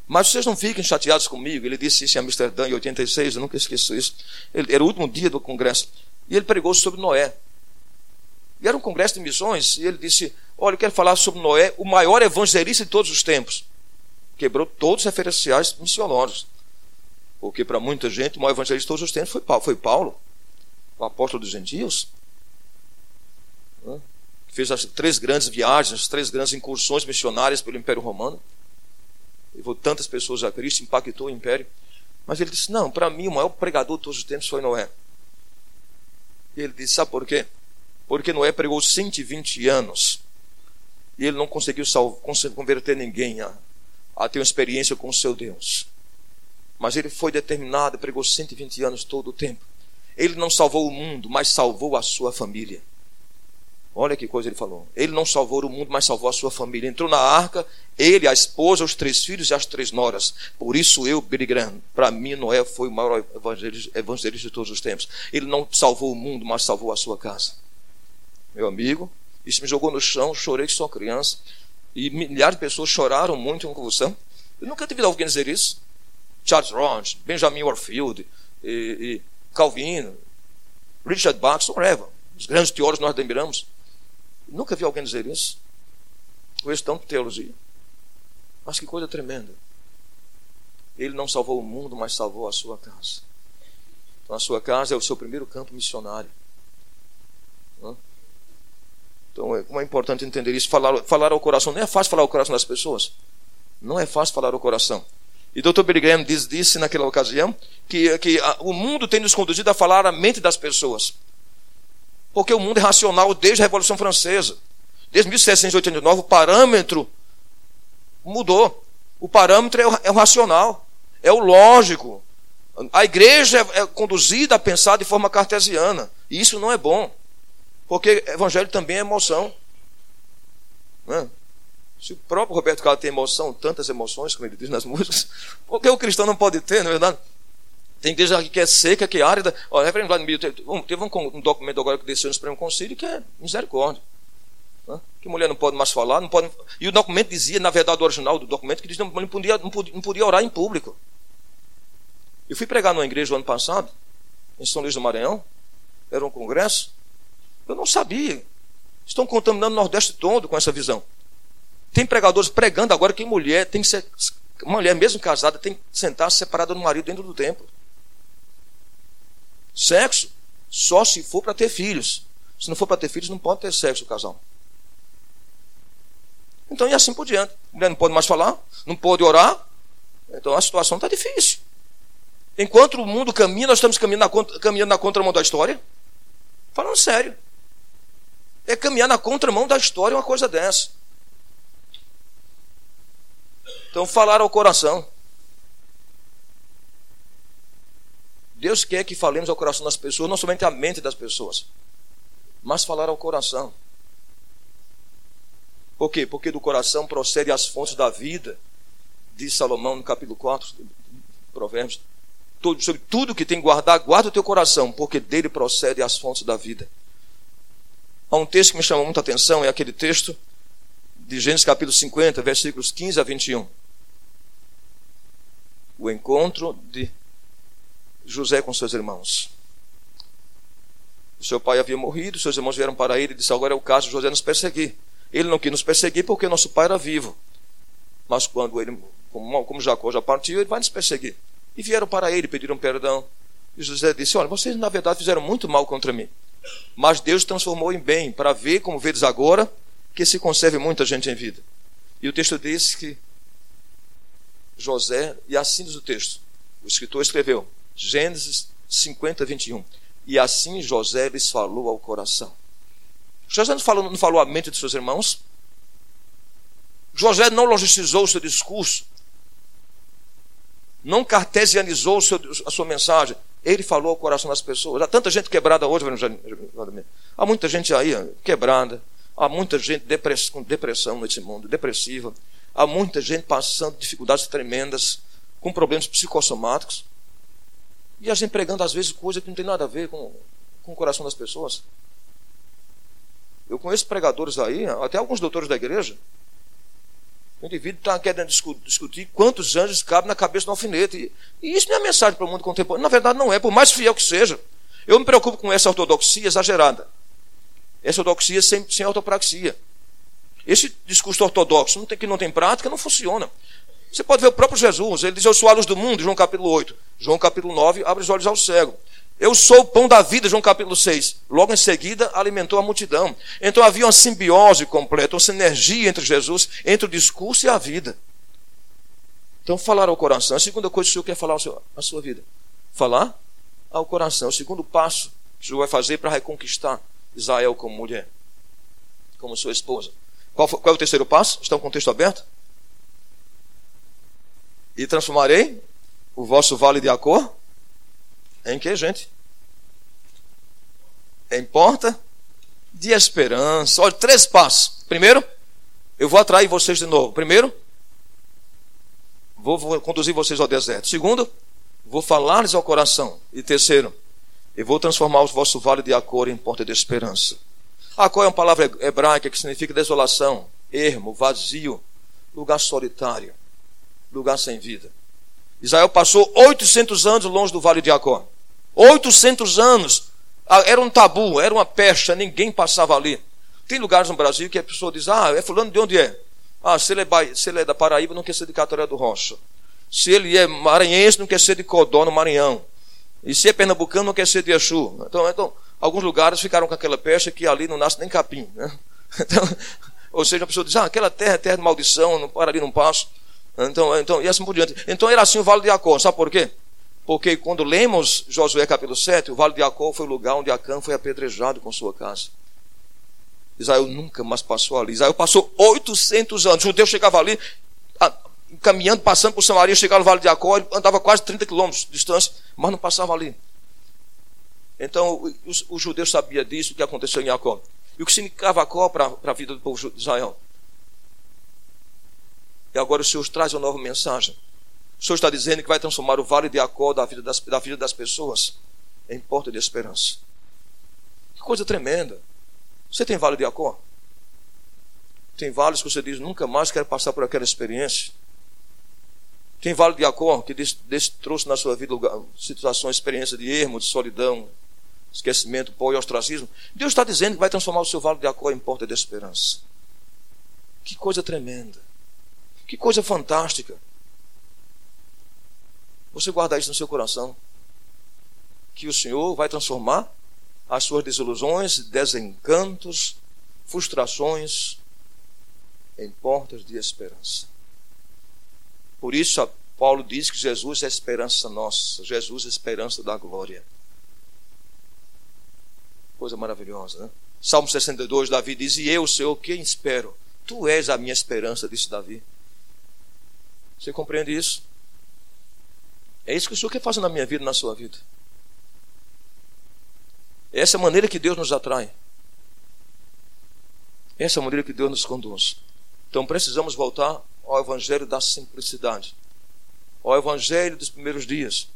Mas vocês não fiquem chateados comigo. Ele disse isso em Amsterdã em 86, eu nunca esqueço isso. Ele, era o último dia do congresso. E ele pregou sobre Noé. E era um congresso de missões. E ele disse: Olha, eu quero falar sobre Noé, o maior evangelista de todos os tempos. Quebrou todos os referenciais missionários. Porque para muita gente, o maior evangelista de todos os tempos foi Paulo, foi Paulo o apóstolo dos gentios. Fez as três grandes viagens, as três grandes incursões missionárias pelo Império Romano levou tantas pessoas a Cristo, impactou o império. Mas ele disse: Não, para mim o maior pregador de todos os tempos foi Noé. E ele disse: Sabe por quê? Porque Noé pregou 120 anos e ele não conseguiu converter ninguém a, a ter uma experiência com o seu Deus. Mas ele foi determinado, pregou 120 anos todo o tempo. Ele não salvou o mundo, mas salvou a sua família. Olha que coisa ele falou. Ele não salvou o mundo, mas salvou a sua família. Entrou na arca, ele, a esposa, os três filhos e as três noras. Por isso eu, Billy Graham, para mim Noé foi o maior evangelista, de todos os tempos. Ele não salvou o mundo, mas salvou a sua casa. Meu amigo, isso me jogou no chão, chorei que sou criança. E milhares de pessoas choraram muito em convulsão. Eu nunca tive alguém dizer isso. Charles Rond, Benjamin Warfield, e, e Calvino, Richard Bach, whatever. Os grandes teólogos nós admiramos. Nunca vi alguém dizer isso. Conheço tanto teologia. Mas que coisa tremenda. Ele não salvou o mundo, mas salvou a sua casa. Então a sua casa é o seu primeiro campo missionário. Então é, como é importante entender isso. Falar, falar ao coração. Não é fácil falar ao coração das pessoas. Não é fácil falar ao coração. E Dr. Billy Graham diz, disse naquela ocasião que, que a, o mundo tem nos conduzido a falar a mente das pessoas. Porque o mundo é racional desde a Revolução Francesa. Desde 1789, o parâmetro mudou. O parâmetro é o, é o racional, é o lógico. A igreja é, é conduzida a pensar de forma cartesiana. E isso não é bom. Porque evangelho também é emoção. Né? Se o próprio Roberto Carlos tem emoção, tantas emoções, como ele diz nas músicas, por que o cristão não pode ter, não é verdade? Tem igreja que é seca, que é árida. Olha, reverendo Vladimir, teve, teve um, um, documento agora que desceu no Supremo Conselho que é misericórdia. Que mulher não pode mais falar, não pode. E o documento dizia, na verdade, o original do documento, que dizia que não podia, não podia, não podia orar em público. Eu fui pregar numa igreja no ano passado, em São Luís do Maranhão, era um congresso. Eu não sabia. Estão contaminando o Nordeste todo com essa visão. Tem pregadores pregando agora que mulher tem que ser. Mulher, mesmo casada, tem que sentar separada do marido dentro do templo. Sexo só se for para ter filhos. Se não for para ter filhos, não pode ter sexo o casal. Então, e assim por diante. A mulher não pode mais falar, não pode orar. Então a situação está difícil. Enquanto o mundo caminha, nós estamos caminhando na, caminhando na contramão da história. Falando sério. É caminhar na contramão da história uma coisa dessa. Então, falar ao coração. Deus quer que falemos ao coração das pessoas, não somente à mente das pessoas, mas falar ao coração. Por quê? Porque do coração procede as fontes da vida, diz Salomão no capítulo 4, Provérbios. Todo, sobre tudo que tem que guardar, guarda o teu coração, porque dele procede as fontes da vida. Há um texto que me chamou muita atenção, é aquele texto de Gênesis capítulo 50, versículos 15 a 21. O encontro de José com seus irmãos. O seu pai havia morrido, seus irmãos vieram para ele e disse: Agora é o caso de José nos perseguir. Ele não quis nos perseguir porque nosso pai era vivo. Mas quando ele, como Jacó já partiu, ele vai nos perseguir. E vieram para ele, pediram perdão. E José disse: Olha, vocês na verdade fizeram muito mal contra mim. Mas Deus transformou em bem, para ver, como vedes agora, que se conserve muita gente em vida. E o texto diz que José, e assim diz o texto, o escritor escreveu: Gênesis 50, 21. E assim José lhes falou ao coração. José não falou, não falou à mente de seus irmãos. José não logicizou o seu discurso. Não cartesianizou seu, a sua mensagem. Ele falou ao coração das pessoas. Há tanta gente quebrada hoje, há muita gente aí quebrada. Há muita gente com depressão nesse mundo, depressiva. Há muita gente passando dificuldades tremendas, com problemas psicossomáticos. E a gente pregando, às vezes, coisa que não tem nada a ver com, com o coração das pessoas. Eu conheço pregadores aí, até alguns doutores da igreja. O indivíduo está querendo discutir quantos anjos cabem na cabeça do alfinete. E, isso não é mensagem para o mundo contemporâneo. Na verdade, não é, por mais fiel que seja. Eu me preocupo com essa ortodoxia exagerada. Essa ortodoxia sem, sem ortopraxia. Esse discurso ortodoxo não tem, que não tem prática não funciona. Você pode ver o próprio Jesus, ele diz: Eu sou a luz do mundo, João capítulo 8. João capítulo 9, abre os olhos ao cego. Eu sou o pão da vida, João capítulo 6. Logo em seguida, alimentou a multidão. Então havia uma simbiose completa, uma sinergia entre Jesus, entre o discurso e a vida. Então, falar ao coração. A segunda coisa que o Senhor quer falar à sua vida. Falar ao coração. O segundo passo que o Senhor vai fazer para reconquistar Israel como mulher, como sua esposa. Qual, qual é o terceiro passo? Está o contexto aberto? E transformarei o vosso vale de Acor em que, gente? Em porta de esperança. Olha, três passos. Primeiro, eu vou atrair vocês de novo. Primeiro, vou, conduzir vocês ao deserto. Segundo, vou falar-lhes ao coração. E terceiro, eu vou transformar o vosso vale de Acor em porta de esperança. Acor é uma palavra hebraica que significa desolação, ermo, vazio, lugar solitário lugar sem vida. Israel passou 800 anos longe do vale de Jacó. 800 anos. Ah, era um tabu, era uma pecha, ninguém passava ali. Tem lugares no Brasil que a pessoa diz: Ah, é fulano de onde é? Ah, se ele é, se ele é da Paraíba, não quer ser de Cataré do Rocha. Se ele é maranhense, não quer ser de Codó, no Maranhão. E se é pernambucano, não quer ser de Exu. Então, então, alguns lugares ficaram com aquela pecha que ali não nasce nem capim. Né? Então, ou seja, a pessoa diz: Ah, aquela terra é terra de maldição, não para ali, não passo. Então, então, e assim por diante. Então era assim o Vale de Jacó. Sabe por quê? Porque quando lemos Josué capítulo 7, o vale de Acó foi o lugar onde Acã foi apedrejado com sua casa. Israel nunca mais passou ali. Israel passou 800 anos. O judeu chegava ali, caminhando, passando por Samaria, chegava no Vale de Acó, andava quase 30 quilômetros de distância, mas não passava ali. Então, o, o judeu sabia disso, o que aconteceu em Acó. E o que significava Acó para a vida do povo de Israel. E agora o Senhor traz uma nova mensagem. O Senhor está dizendo que vai transformar o vale de Acó da vida das, da vida das pessoas em porta de esperança. Que coisa tremenda. Você tem vale de Acó? Tem vales que você diz, nunca mais quero passar por aquela experiência. Tem vale de Acó que trouxe na sua vida situações, experiência de ermo, de solidão, esquecimento, pó e ostracismo. Deus está dizendo que vai transformar o seu vale de Acó em porta de esperança. Que coisa tremenda. Que coisa fantástica. Você guarda isso no seu coração. Que o Senhor vai transformar as suas desilusões, desencantos, frustrações em portas de esperança. Por isso, Paulo diz que Jesus é a esperança nossa, Jesus é a esperança da glória. Coisa maravilhosa, né? Salmo 62, Davi diz: E eu, Senhor, quem espero? Tu és a minha esperança, disse Davi. Você compreende isso? É isso que o Senhor quer fazer na minha vida, na sua vida. Essa é a maneira que Deus nos atrai. Essa é a maneira que Deus nos conduz. Então precisamos voltar ao Evangelho da simplicidade, ao Evangelho dos primeiros dias,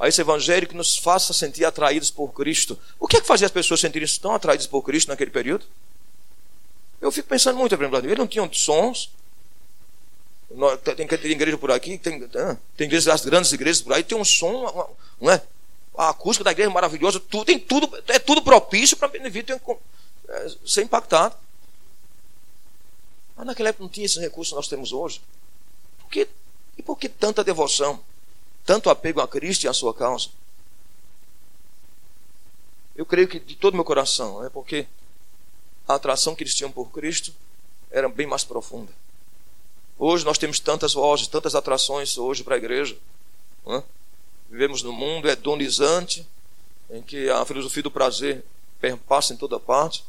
a esse Evangelho que nos faça sentir atraídos por Cristo. O que é que fazia as pessoas sentirem tão atraídas por Cristo naquele período? Eu fico pensando muito, ele não tinha sons, tem, tem igreja por aqui, tem, tem igrejas, as grandes igrejas por aí, tem um som, não é? A acústica da igreja é maravilhosa, tudo, tem tudo, é tudo propício para o indivíduo é, ser impactado. Mas naquela época não tinha esses recursos que nós temos hoje. Por que, e por que tanta devoção? Tanto apego a Cristo e a sua causa? Eu creio que de todo meu coração, é porque a atração que eles tinham por Cristo era bem mais profunda. Hoje nós temos tantas vozes, tantas atrações hoje para a igreja. É? Vivemos num mundo hedonizante, em que a filosofia do prazer perpassa em toda parte,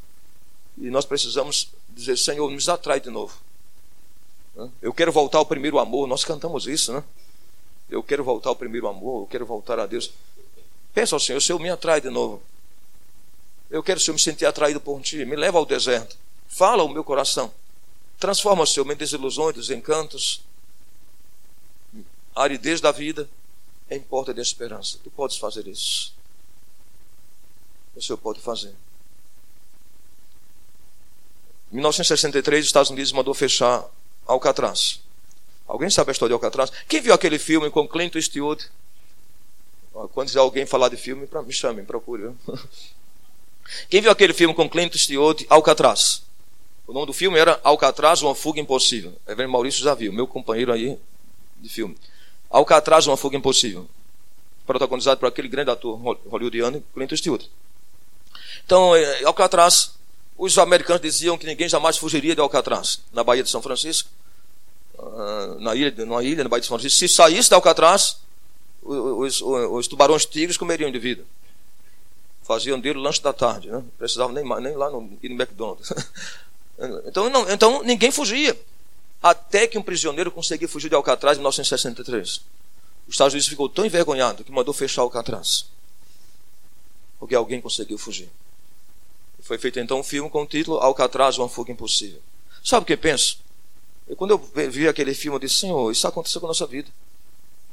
e nós precisamos dizer, Senhor, nos atrai de novo. É? Eu quero voltar ao primeiro amor, nós cantamos isso, né? Eu quero voltar ao primeiro amor, eu quero voltar a Deus. Pensa ao Senhor, o Senhor me atrai de novo. Eu quero, Senhor, me sentir atraído por Ti. Me leva ao deserto. Fala o meu coração. Transforma, Senhor, em desilusões, desencantos, a aridez da vida em porta de esperança. Tu podes fazer isso. O Senhor pode fazer. Em 1963, os Estados Unidos mandou fechar Alcatraz. Alguém sabe a história de Alcatraz? Quem viu aquele filme com Clint Eastwood? Quando alguém falar de filme, me chamem, procure. Quem viu aquele filme com Clint Eastwood, Alcatraz? O nome do filme era Alcatraz, uma fuga impossível. Reverendo Maurício viu, meu companheiro aí de filme. Alcatraz, uma fuga impossível. Protagonizado por aquele grande ator hollywoodiano, Clint Eastwood. Então, eh, Alcatraz, os americanos diziam que ninguém jamais fugiria de Alcatraz, na Baía de São Francisco, ah, na ilha, numa ilha, na Baía de São Francisco. Se saísse de Alcatraz, os, os, os tubarões tigres comeriam de vida. Faziam dele o lanche da tarde, né? Não precisavam nem, nem lá no, ir no McDonald's. Então, não, então ninguém fugia. Até que um prisioneiro conseguiu fugir de Alcatraz em 1963. Os Estados Unidos ficou tão envergonhado que mandou fechar Alcatraz. Porque alguém conseguiu fugir. Foi feito então um filme com o título Alcatraz, uma fuga impossível. Sabe o que eu penso? E quando eu vi aquele filme, eu disse: Senhor, isso aconteceu com a nossa vida.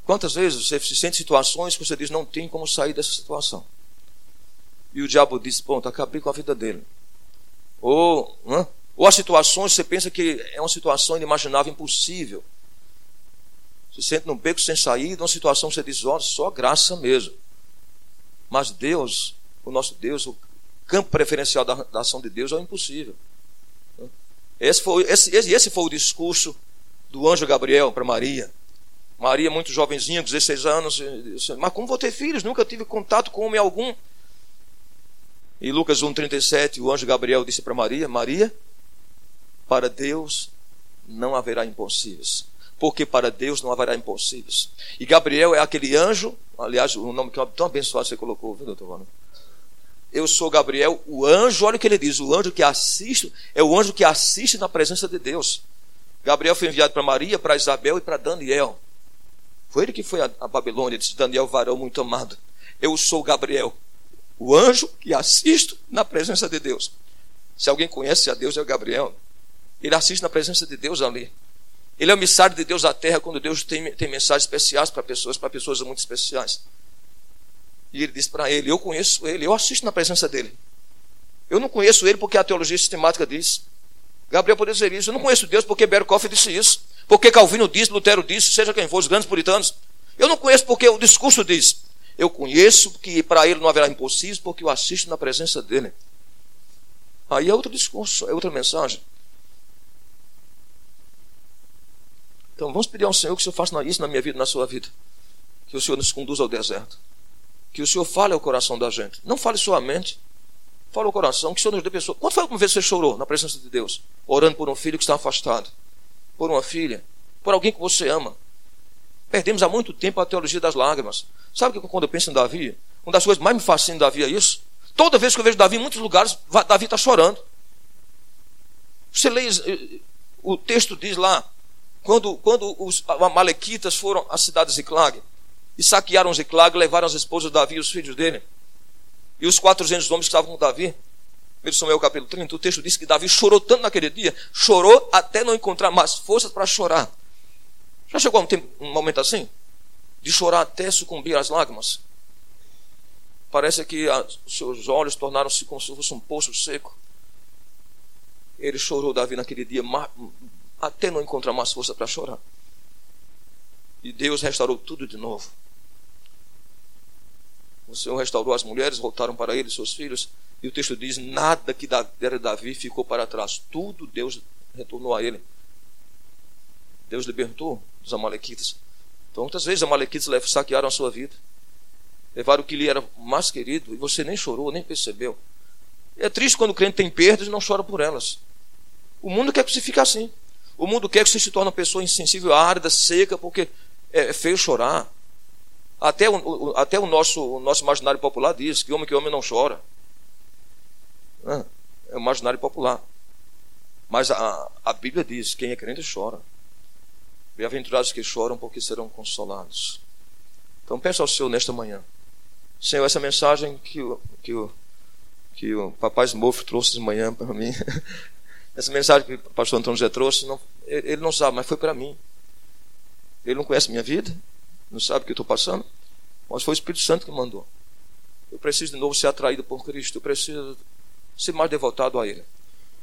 Quantas vezes você se sente em situações que você diz: não tem como sair dessa situação? E o diabo diz: Ponto, acabei com a vida dele. Ou, hã? Ou as situações, você pensa que é uma situação inimaginável, impossível. Você sente num beco sem saída, uma situação que você diz, olha, só graça mesmo. Mas Deus, o nosso Deus, o campo preferencial da, da ação de Deus é o impossível. Esse foi, esse, esse foi o discurso do anjo Gabriel para Maria. Maria, muito jovenzinha, 16 anos, disse, mas como vou ter filhos? Nunca tive contato com homem algum. E Lucas 1,37, o anjo Gabriel disse para Maria: Maria, para Deus não haverá impossíveis. Porque para Deus não haverá impossíveis. E Gabriel é aquele anjo, Aliás, o nome que é tão abençoado você colocou, viu, doutor? Eu sou Gabriel, o anjo, olha o que ele diz: o anjo que assiste, é o anjo que assiste na presença de Deus. Gabriel foi enviado para Maria, para Isabel e para Daniel. Foi ele que foi a, a Babilônia, disse Daniel, varão muito amado. Eu sou Gabriel, o anjo que assisto na presença de Deus. Se alguém conhece a Deus, é o Gabriel. Ele assiste na presença de Deus ali. Ele é o emissário de Deus à terra quando Deus tem, tem mensagens especiais para pessoas, para pessoas muito especiais. E ele disse para ele: Eu conheço ele, eu assisto na presença dele. Eu não conheço ele porque a teologia sistemática diz. Gabriel poderia dizer isso. Eu não conheço Deus porque Berkoff disse isso. Porque Calvino disse, Lutero disse, seja quem for, os grandes puritanos. Eu não conheço porque o discurso diz. Eu conheço que para ele não haverá impossíveis porque eu assisto na presença dele. Aí é outro discurso, é outra mensagem. Então vamos pedir ao Senhor que o Senhor faça isso na minha vida, na sua vida. Que o Senhor nos conduza ao deserto. Que o Senhor fale ao coração da gente. Não fale sua mente. Fale ao coração. Que o Senhor nos dê pessoa. Quando foi a última vez que você chorou na presença de Deus? Orando por um filho que está afastado. Por uma filha. Por alguém que você ama. Perdemos há muito tempo a teologia das lágrimas. Sabe que quando eu penso em Davi, uma das coisas mais me fascina em Davi é isso? Toda vez que eu vejo Davi em muitos lugares, Davi está chorando. Você lê, eh, o texto diz lá, quando, quando os amalequitas foram à cidade de Ziclag e saquearam Ziclag, levaram as esposas de Davi e os filhos dele, e os 400 homens que estavam com Davi, 1 Samuel capítulo 30, o texto diz que Davi chorou tanto naquele dia, chorou até não encontrar mais forças para chorar. Já chegou um, tempo, um momento assim? De chorar até sucumbir às lágrimas? Parece que seus olhos tornaram-se como se fosse um poço seco. Ele chorou, Davi, naquele dia, até não encontrar mais força para chorar. E Deus restaurou tudo de novo. O Senhor restaurou as mulheres, voltaram para ele, seus filhos. E o texto diz: nada que era Davi ficou para trás. Tudo Deus retornou a ele. Deus libertou dos Amalequitas. Então, muitas vezes, os Amalequitas saquearam a sua vida. Levaram o que lhe era mais querido e você nem chorou, nem percebeu. É triste quando o crente tem perdas e não chora por elas. O mundo quer que você fique assim. O mundo quer que você se torne uma pessoa insensível, árida, seca, porque é, é feio chorar. Até o, até o nosso, o nosso imaginário popular diz que homem que homem não chora. É, o imaginário popular. Mas a, a Bíblia diz: quem é crente chora. Bem-aventurados que choram, porque serão consolados. Então peça ao Senhor nesta manhã. Senhor, essa mensagem que o, que o, que o papai Smurf trouxe de manhã para mim, Essa mensagem que o pastor Antônio José trouxe, não, ele não sabe, mas foi para mim. Ele não conhece minha vida, não sabe o que eu estou passando, mas foi o Espírito Santo que mandou. Eu preciso de novo ser atraído por Cristo, eu preciso ser mais devotado a Ele.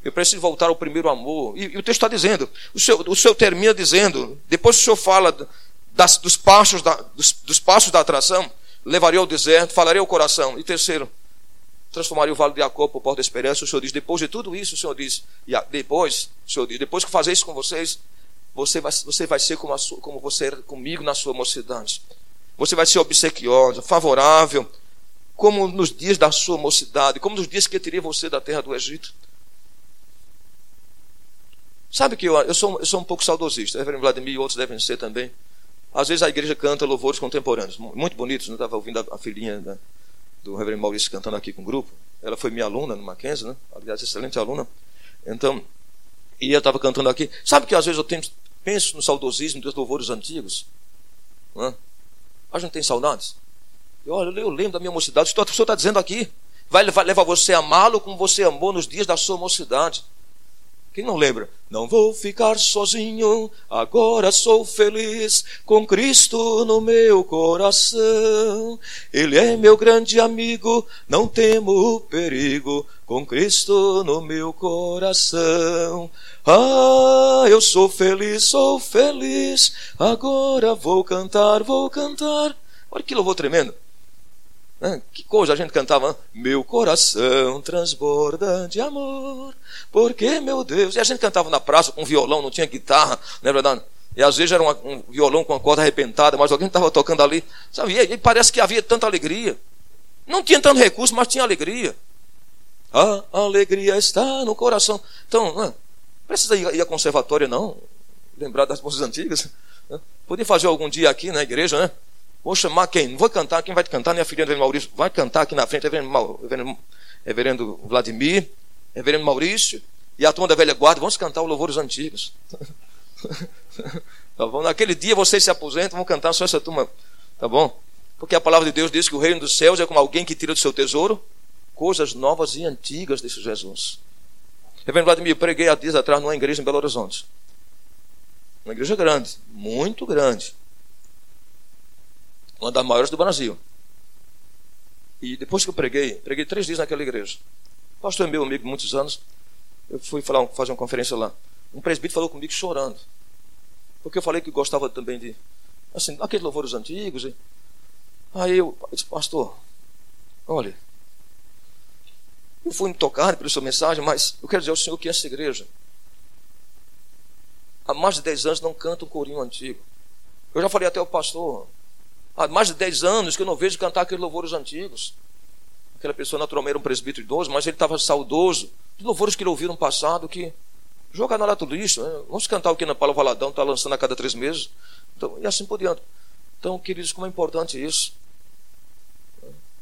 Eu preciso voltar ao primeiro amor. E, e o texto está dizendo, o senhor, o senhor termina dizendo, depois o senhor fala das, dos, passos da, dos, dos passos da atração, levaria ao deserto, falaria ao coração. E terceiro, transformaria o vale de Jacó por porta da esperança. O Senhor diz, depois de tudo isso, o Senhor diz, e depois, o Senhor diz, depois que fazer isso com vocês, você vai, você vai ser como, sua, como você era comigo na sua mocidade. Você vai ser obsequiosa, favorável, como nos dias da sua mocidade, como nos dias que eu tirei você da terra do Egito. Sabe que eu, eu, sou, eu sou um pouco saudosista, Reverendo Vladimir e outros devem ser também. Às vezes a igreja canta louvores contemporâneos, muito bonitos, não né? estava ouvindo a, a filhinha da, do Reverendo Maurício cantando aqui com o grupo. Ela foi minha aluna no Mackenzie, né? Aliás, excelente aluna. Então, e eu estava cantando aqui. Sabe que às vezes eu tenho, penso no saudosismo dos louvores antigos? A gente tem saudades? Eu, olha, eu lembro da minha mocidade. O senhor está dizendo aqui. Vai levar você a amá-lo como você amou nos dias da sua mocidade. Quem não lembra? Não vou ficar sozinho, agora sou feliz com Cristo no meu coração. Ele é meu grande amigo, não temo o perigo, com Cristo no meu coração. Ah, eu sou feliz, sou feliz, agora vou cantar, vou cantar. Olha que louvor tremendo. Que coisa a gente cantava, meu coração transborda de amor, porque meu Deus. E a gente cantava na praça com violão, não tinha guitarra, não é verdade? E às vezes era um violão com a corda arrepentada, mas alguém estava tocando ali, sabe? E parece que havia tanta alegria. Não tinha tanto recurso, mas tinha alegria. A alegria está no coração. Então, não precisa ir, ir a conservatório, não. Lembrar das músicas antigas. Podia fazer algum dia aqui na igreja, né? Vou chamar quem? Não vou cantar. Quem vai cantar? Minha filha, Reverendo Maurício. Vai cantar aqui na frente, Reverendo, Reverendo, Reverendo Vladimir, Reverendo Maurício e a turma da velha guarda. Vamos cantar os louvores antigos. tá bom? Naquele dia vocês se aposentam, vão cantar só essa turma. Tá bom? Porque a palavra de Deus diz que o reino dos céus é como alguém que tira do seu tesouro coisas novas e antigas desse Jesus. Reverendo Vladimir, eu preguei há dias atrás numa igreja em Belo Horizonte. Uma igreja grande, muito grande uma das maiores do Brasil. E depois que eu preguei, preguei três dias naquela igreja. O pastor é meu amigo muitos anos. Eu fui falar, fazer uma conferência lá. Um presbítero falou comigo chorando. Porque eu falei que gostava também de, assim, aqueles louvores antigos. E... Aí eu disse, pastor, olha, eu fui tocado pela sua mensagem, mas eu quero dizer ao senhor que essa igreja, há mais de 10 anos, não canta um corinho antigo. Eu já falei até ao pastor, há mais de 10 anos que eu não vejo cantar aqueles louvores antigos. Aquela pessoa naturalmente era um presbítero idoso, mas ele estava saudoso. Os louvores que ele ouviu no passado, que joga na lata do lixo. Né? Vamos cantar o que na Paulo Valadão está lançando a cada três meses. Então, e assim por diante. Então, queridos, como é importante isso.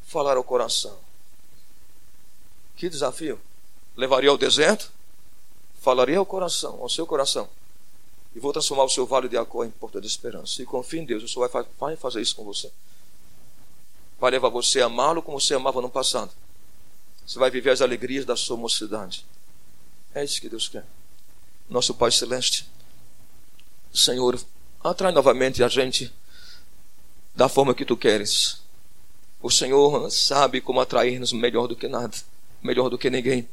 Falar ao coração. Que desafio. Levaria ao deserto? Falaria ao coração, ao seu coração e vou transformar o seu vale de Acó em porta de esperança. E confie em Deus, o Senhor vai, vai fazer isso com você. Vai levar você a amá-lo como você amava no passado. Você vai viver as alegrias da sua mocidade. É isso que Deus quer. Nosso Pai Celeste, Senhor, atrai novamente a gente da forma que tu queres. O Senhor sabe como atrair-nos melhor do que nada, melhor do que ninguém.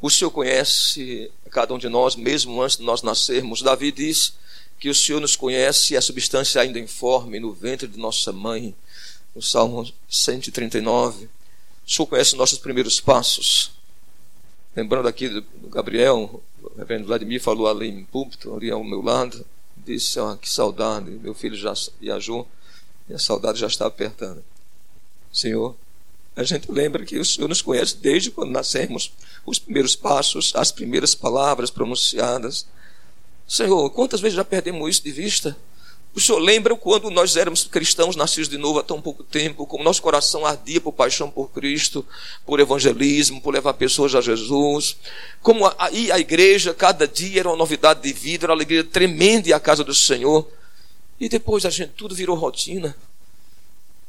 O Senhor conhece cada um de nós, mesmo antes de nós nascermos. Davi diz que o Senhor nos conhece a substância ainda informe no ventre de nossa mãe. No Salmo 139. O Senhor conhece nossos primeiros passos. Lembrando aqui do Gabriel, o reverendo Vladimir falou ali em púlpito, ali ao meu lado. Disse: ah, Que saudade, meu filho já viajou e a saudade já está apertando. Senhor, a gente lembra que o Senhor nos conhece desde quando nascemos, os primeiros passos, as primeiras palavras pronunciadas. Senhor, quantas vezes já perdemos isso de vista? O Senhor lembra quando nós éramos cristãos, nascidos de novo há tão pouco tempo, como nosso coração ardia por paixão por Cristo, por evangelismo, por levar pessoas a Jesus. Como aí a, igreja, cada dia era uma novidade de vida, era uma alegria tremenda e a casa do Senhor. E depois a gente tudo virou rotina.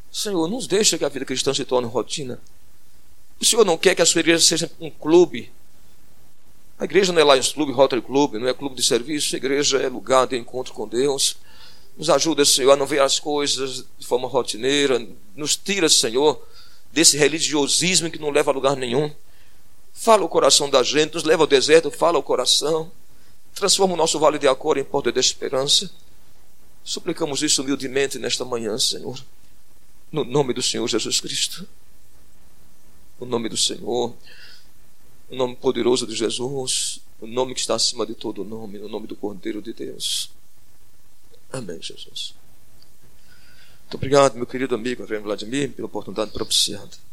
Senhor, nos deixa que a vida cristã se torne rotina. O Senhor não quer que a sua igreja seja um clube. A igreja não é Lions Club, Rotary Club, não é clube de serviço. A igreja é lugar de encontro com Deus. Nos ajuda, Senhor, a não ver as coisas de forma rotineira. Nos tira, Senhor, desse religiosismo que não leva a lugar nenhum. Fala o coração da gente, nos leva ao deserto, fala o coração. Transforma o nosso vale de Acor em porta de esperança. Suplicamos isso humildemente nesta manhã, Senhor. No nome do Senhor Jesus Cristo. No nome do Senhor. No nome poderoso de Jesus. O nome que está acima de todo nome. No nome do Cordeiro de Deus. Amém, Jesus. Muito obrigado, meu querido amigo Vladimir, pela oportunidade propiciada.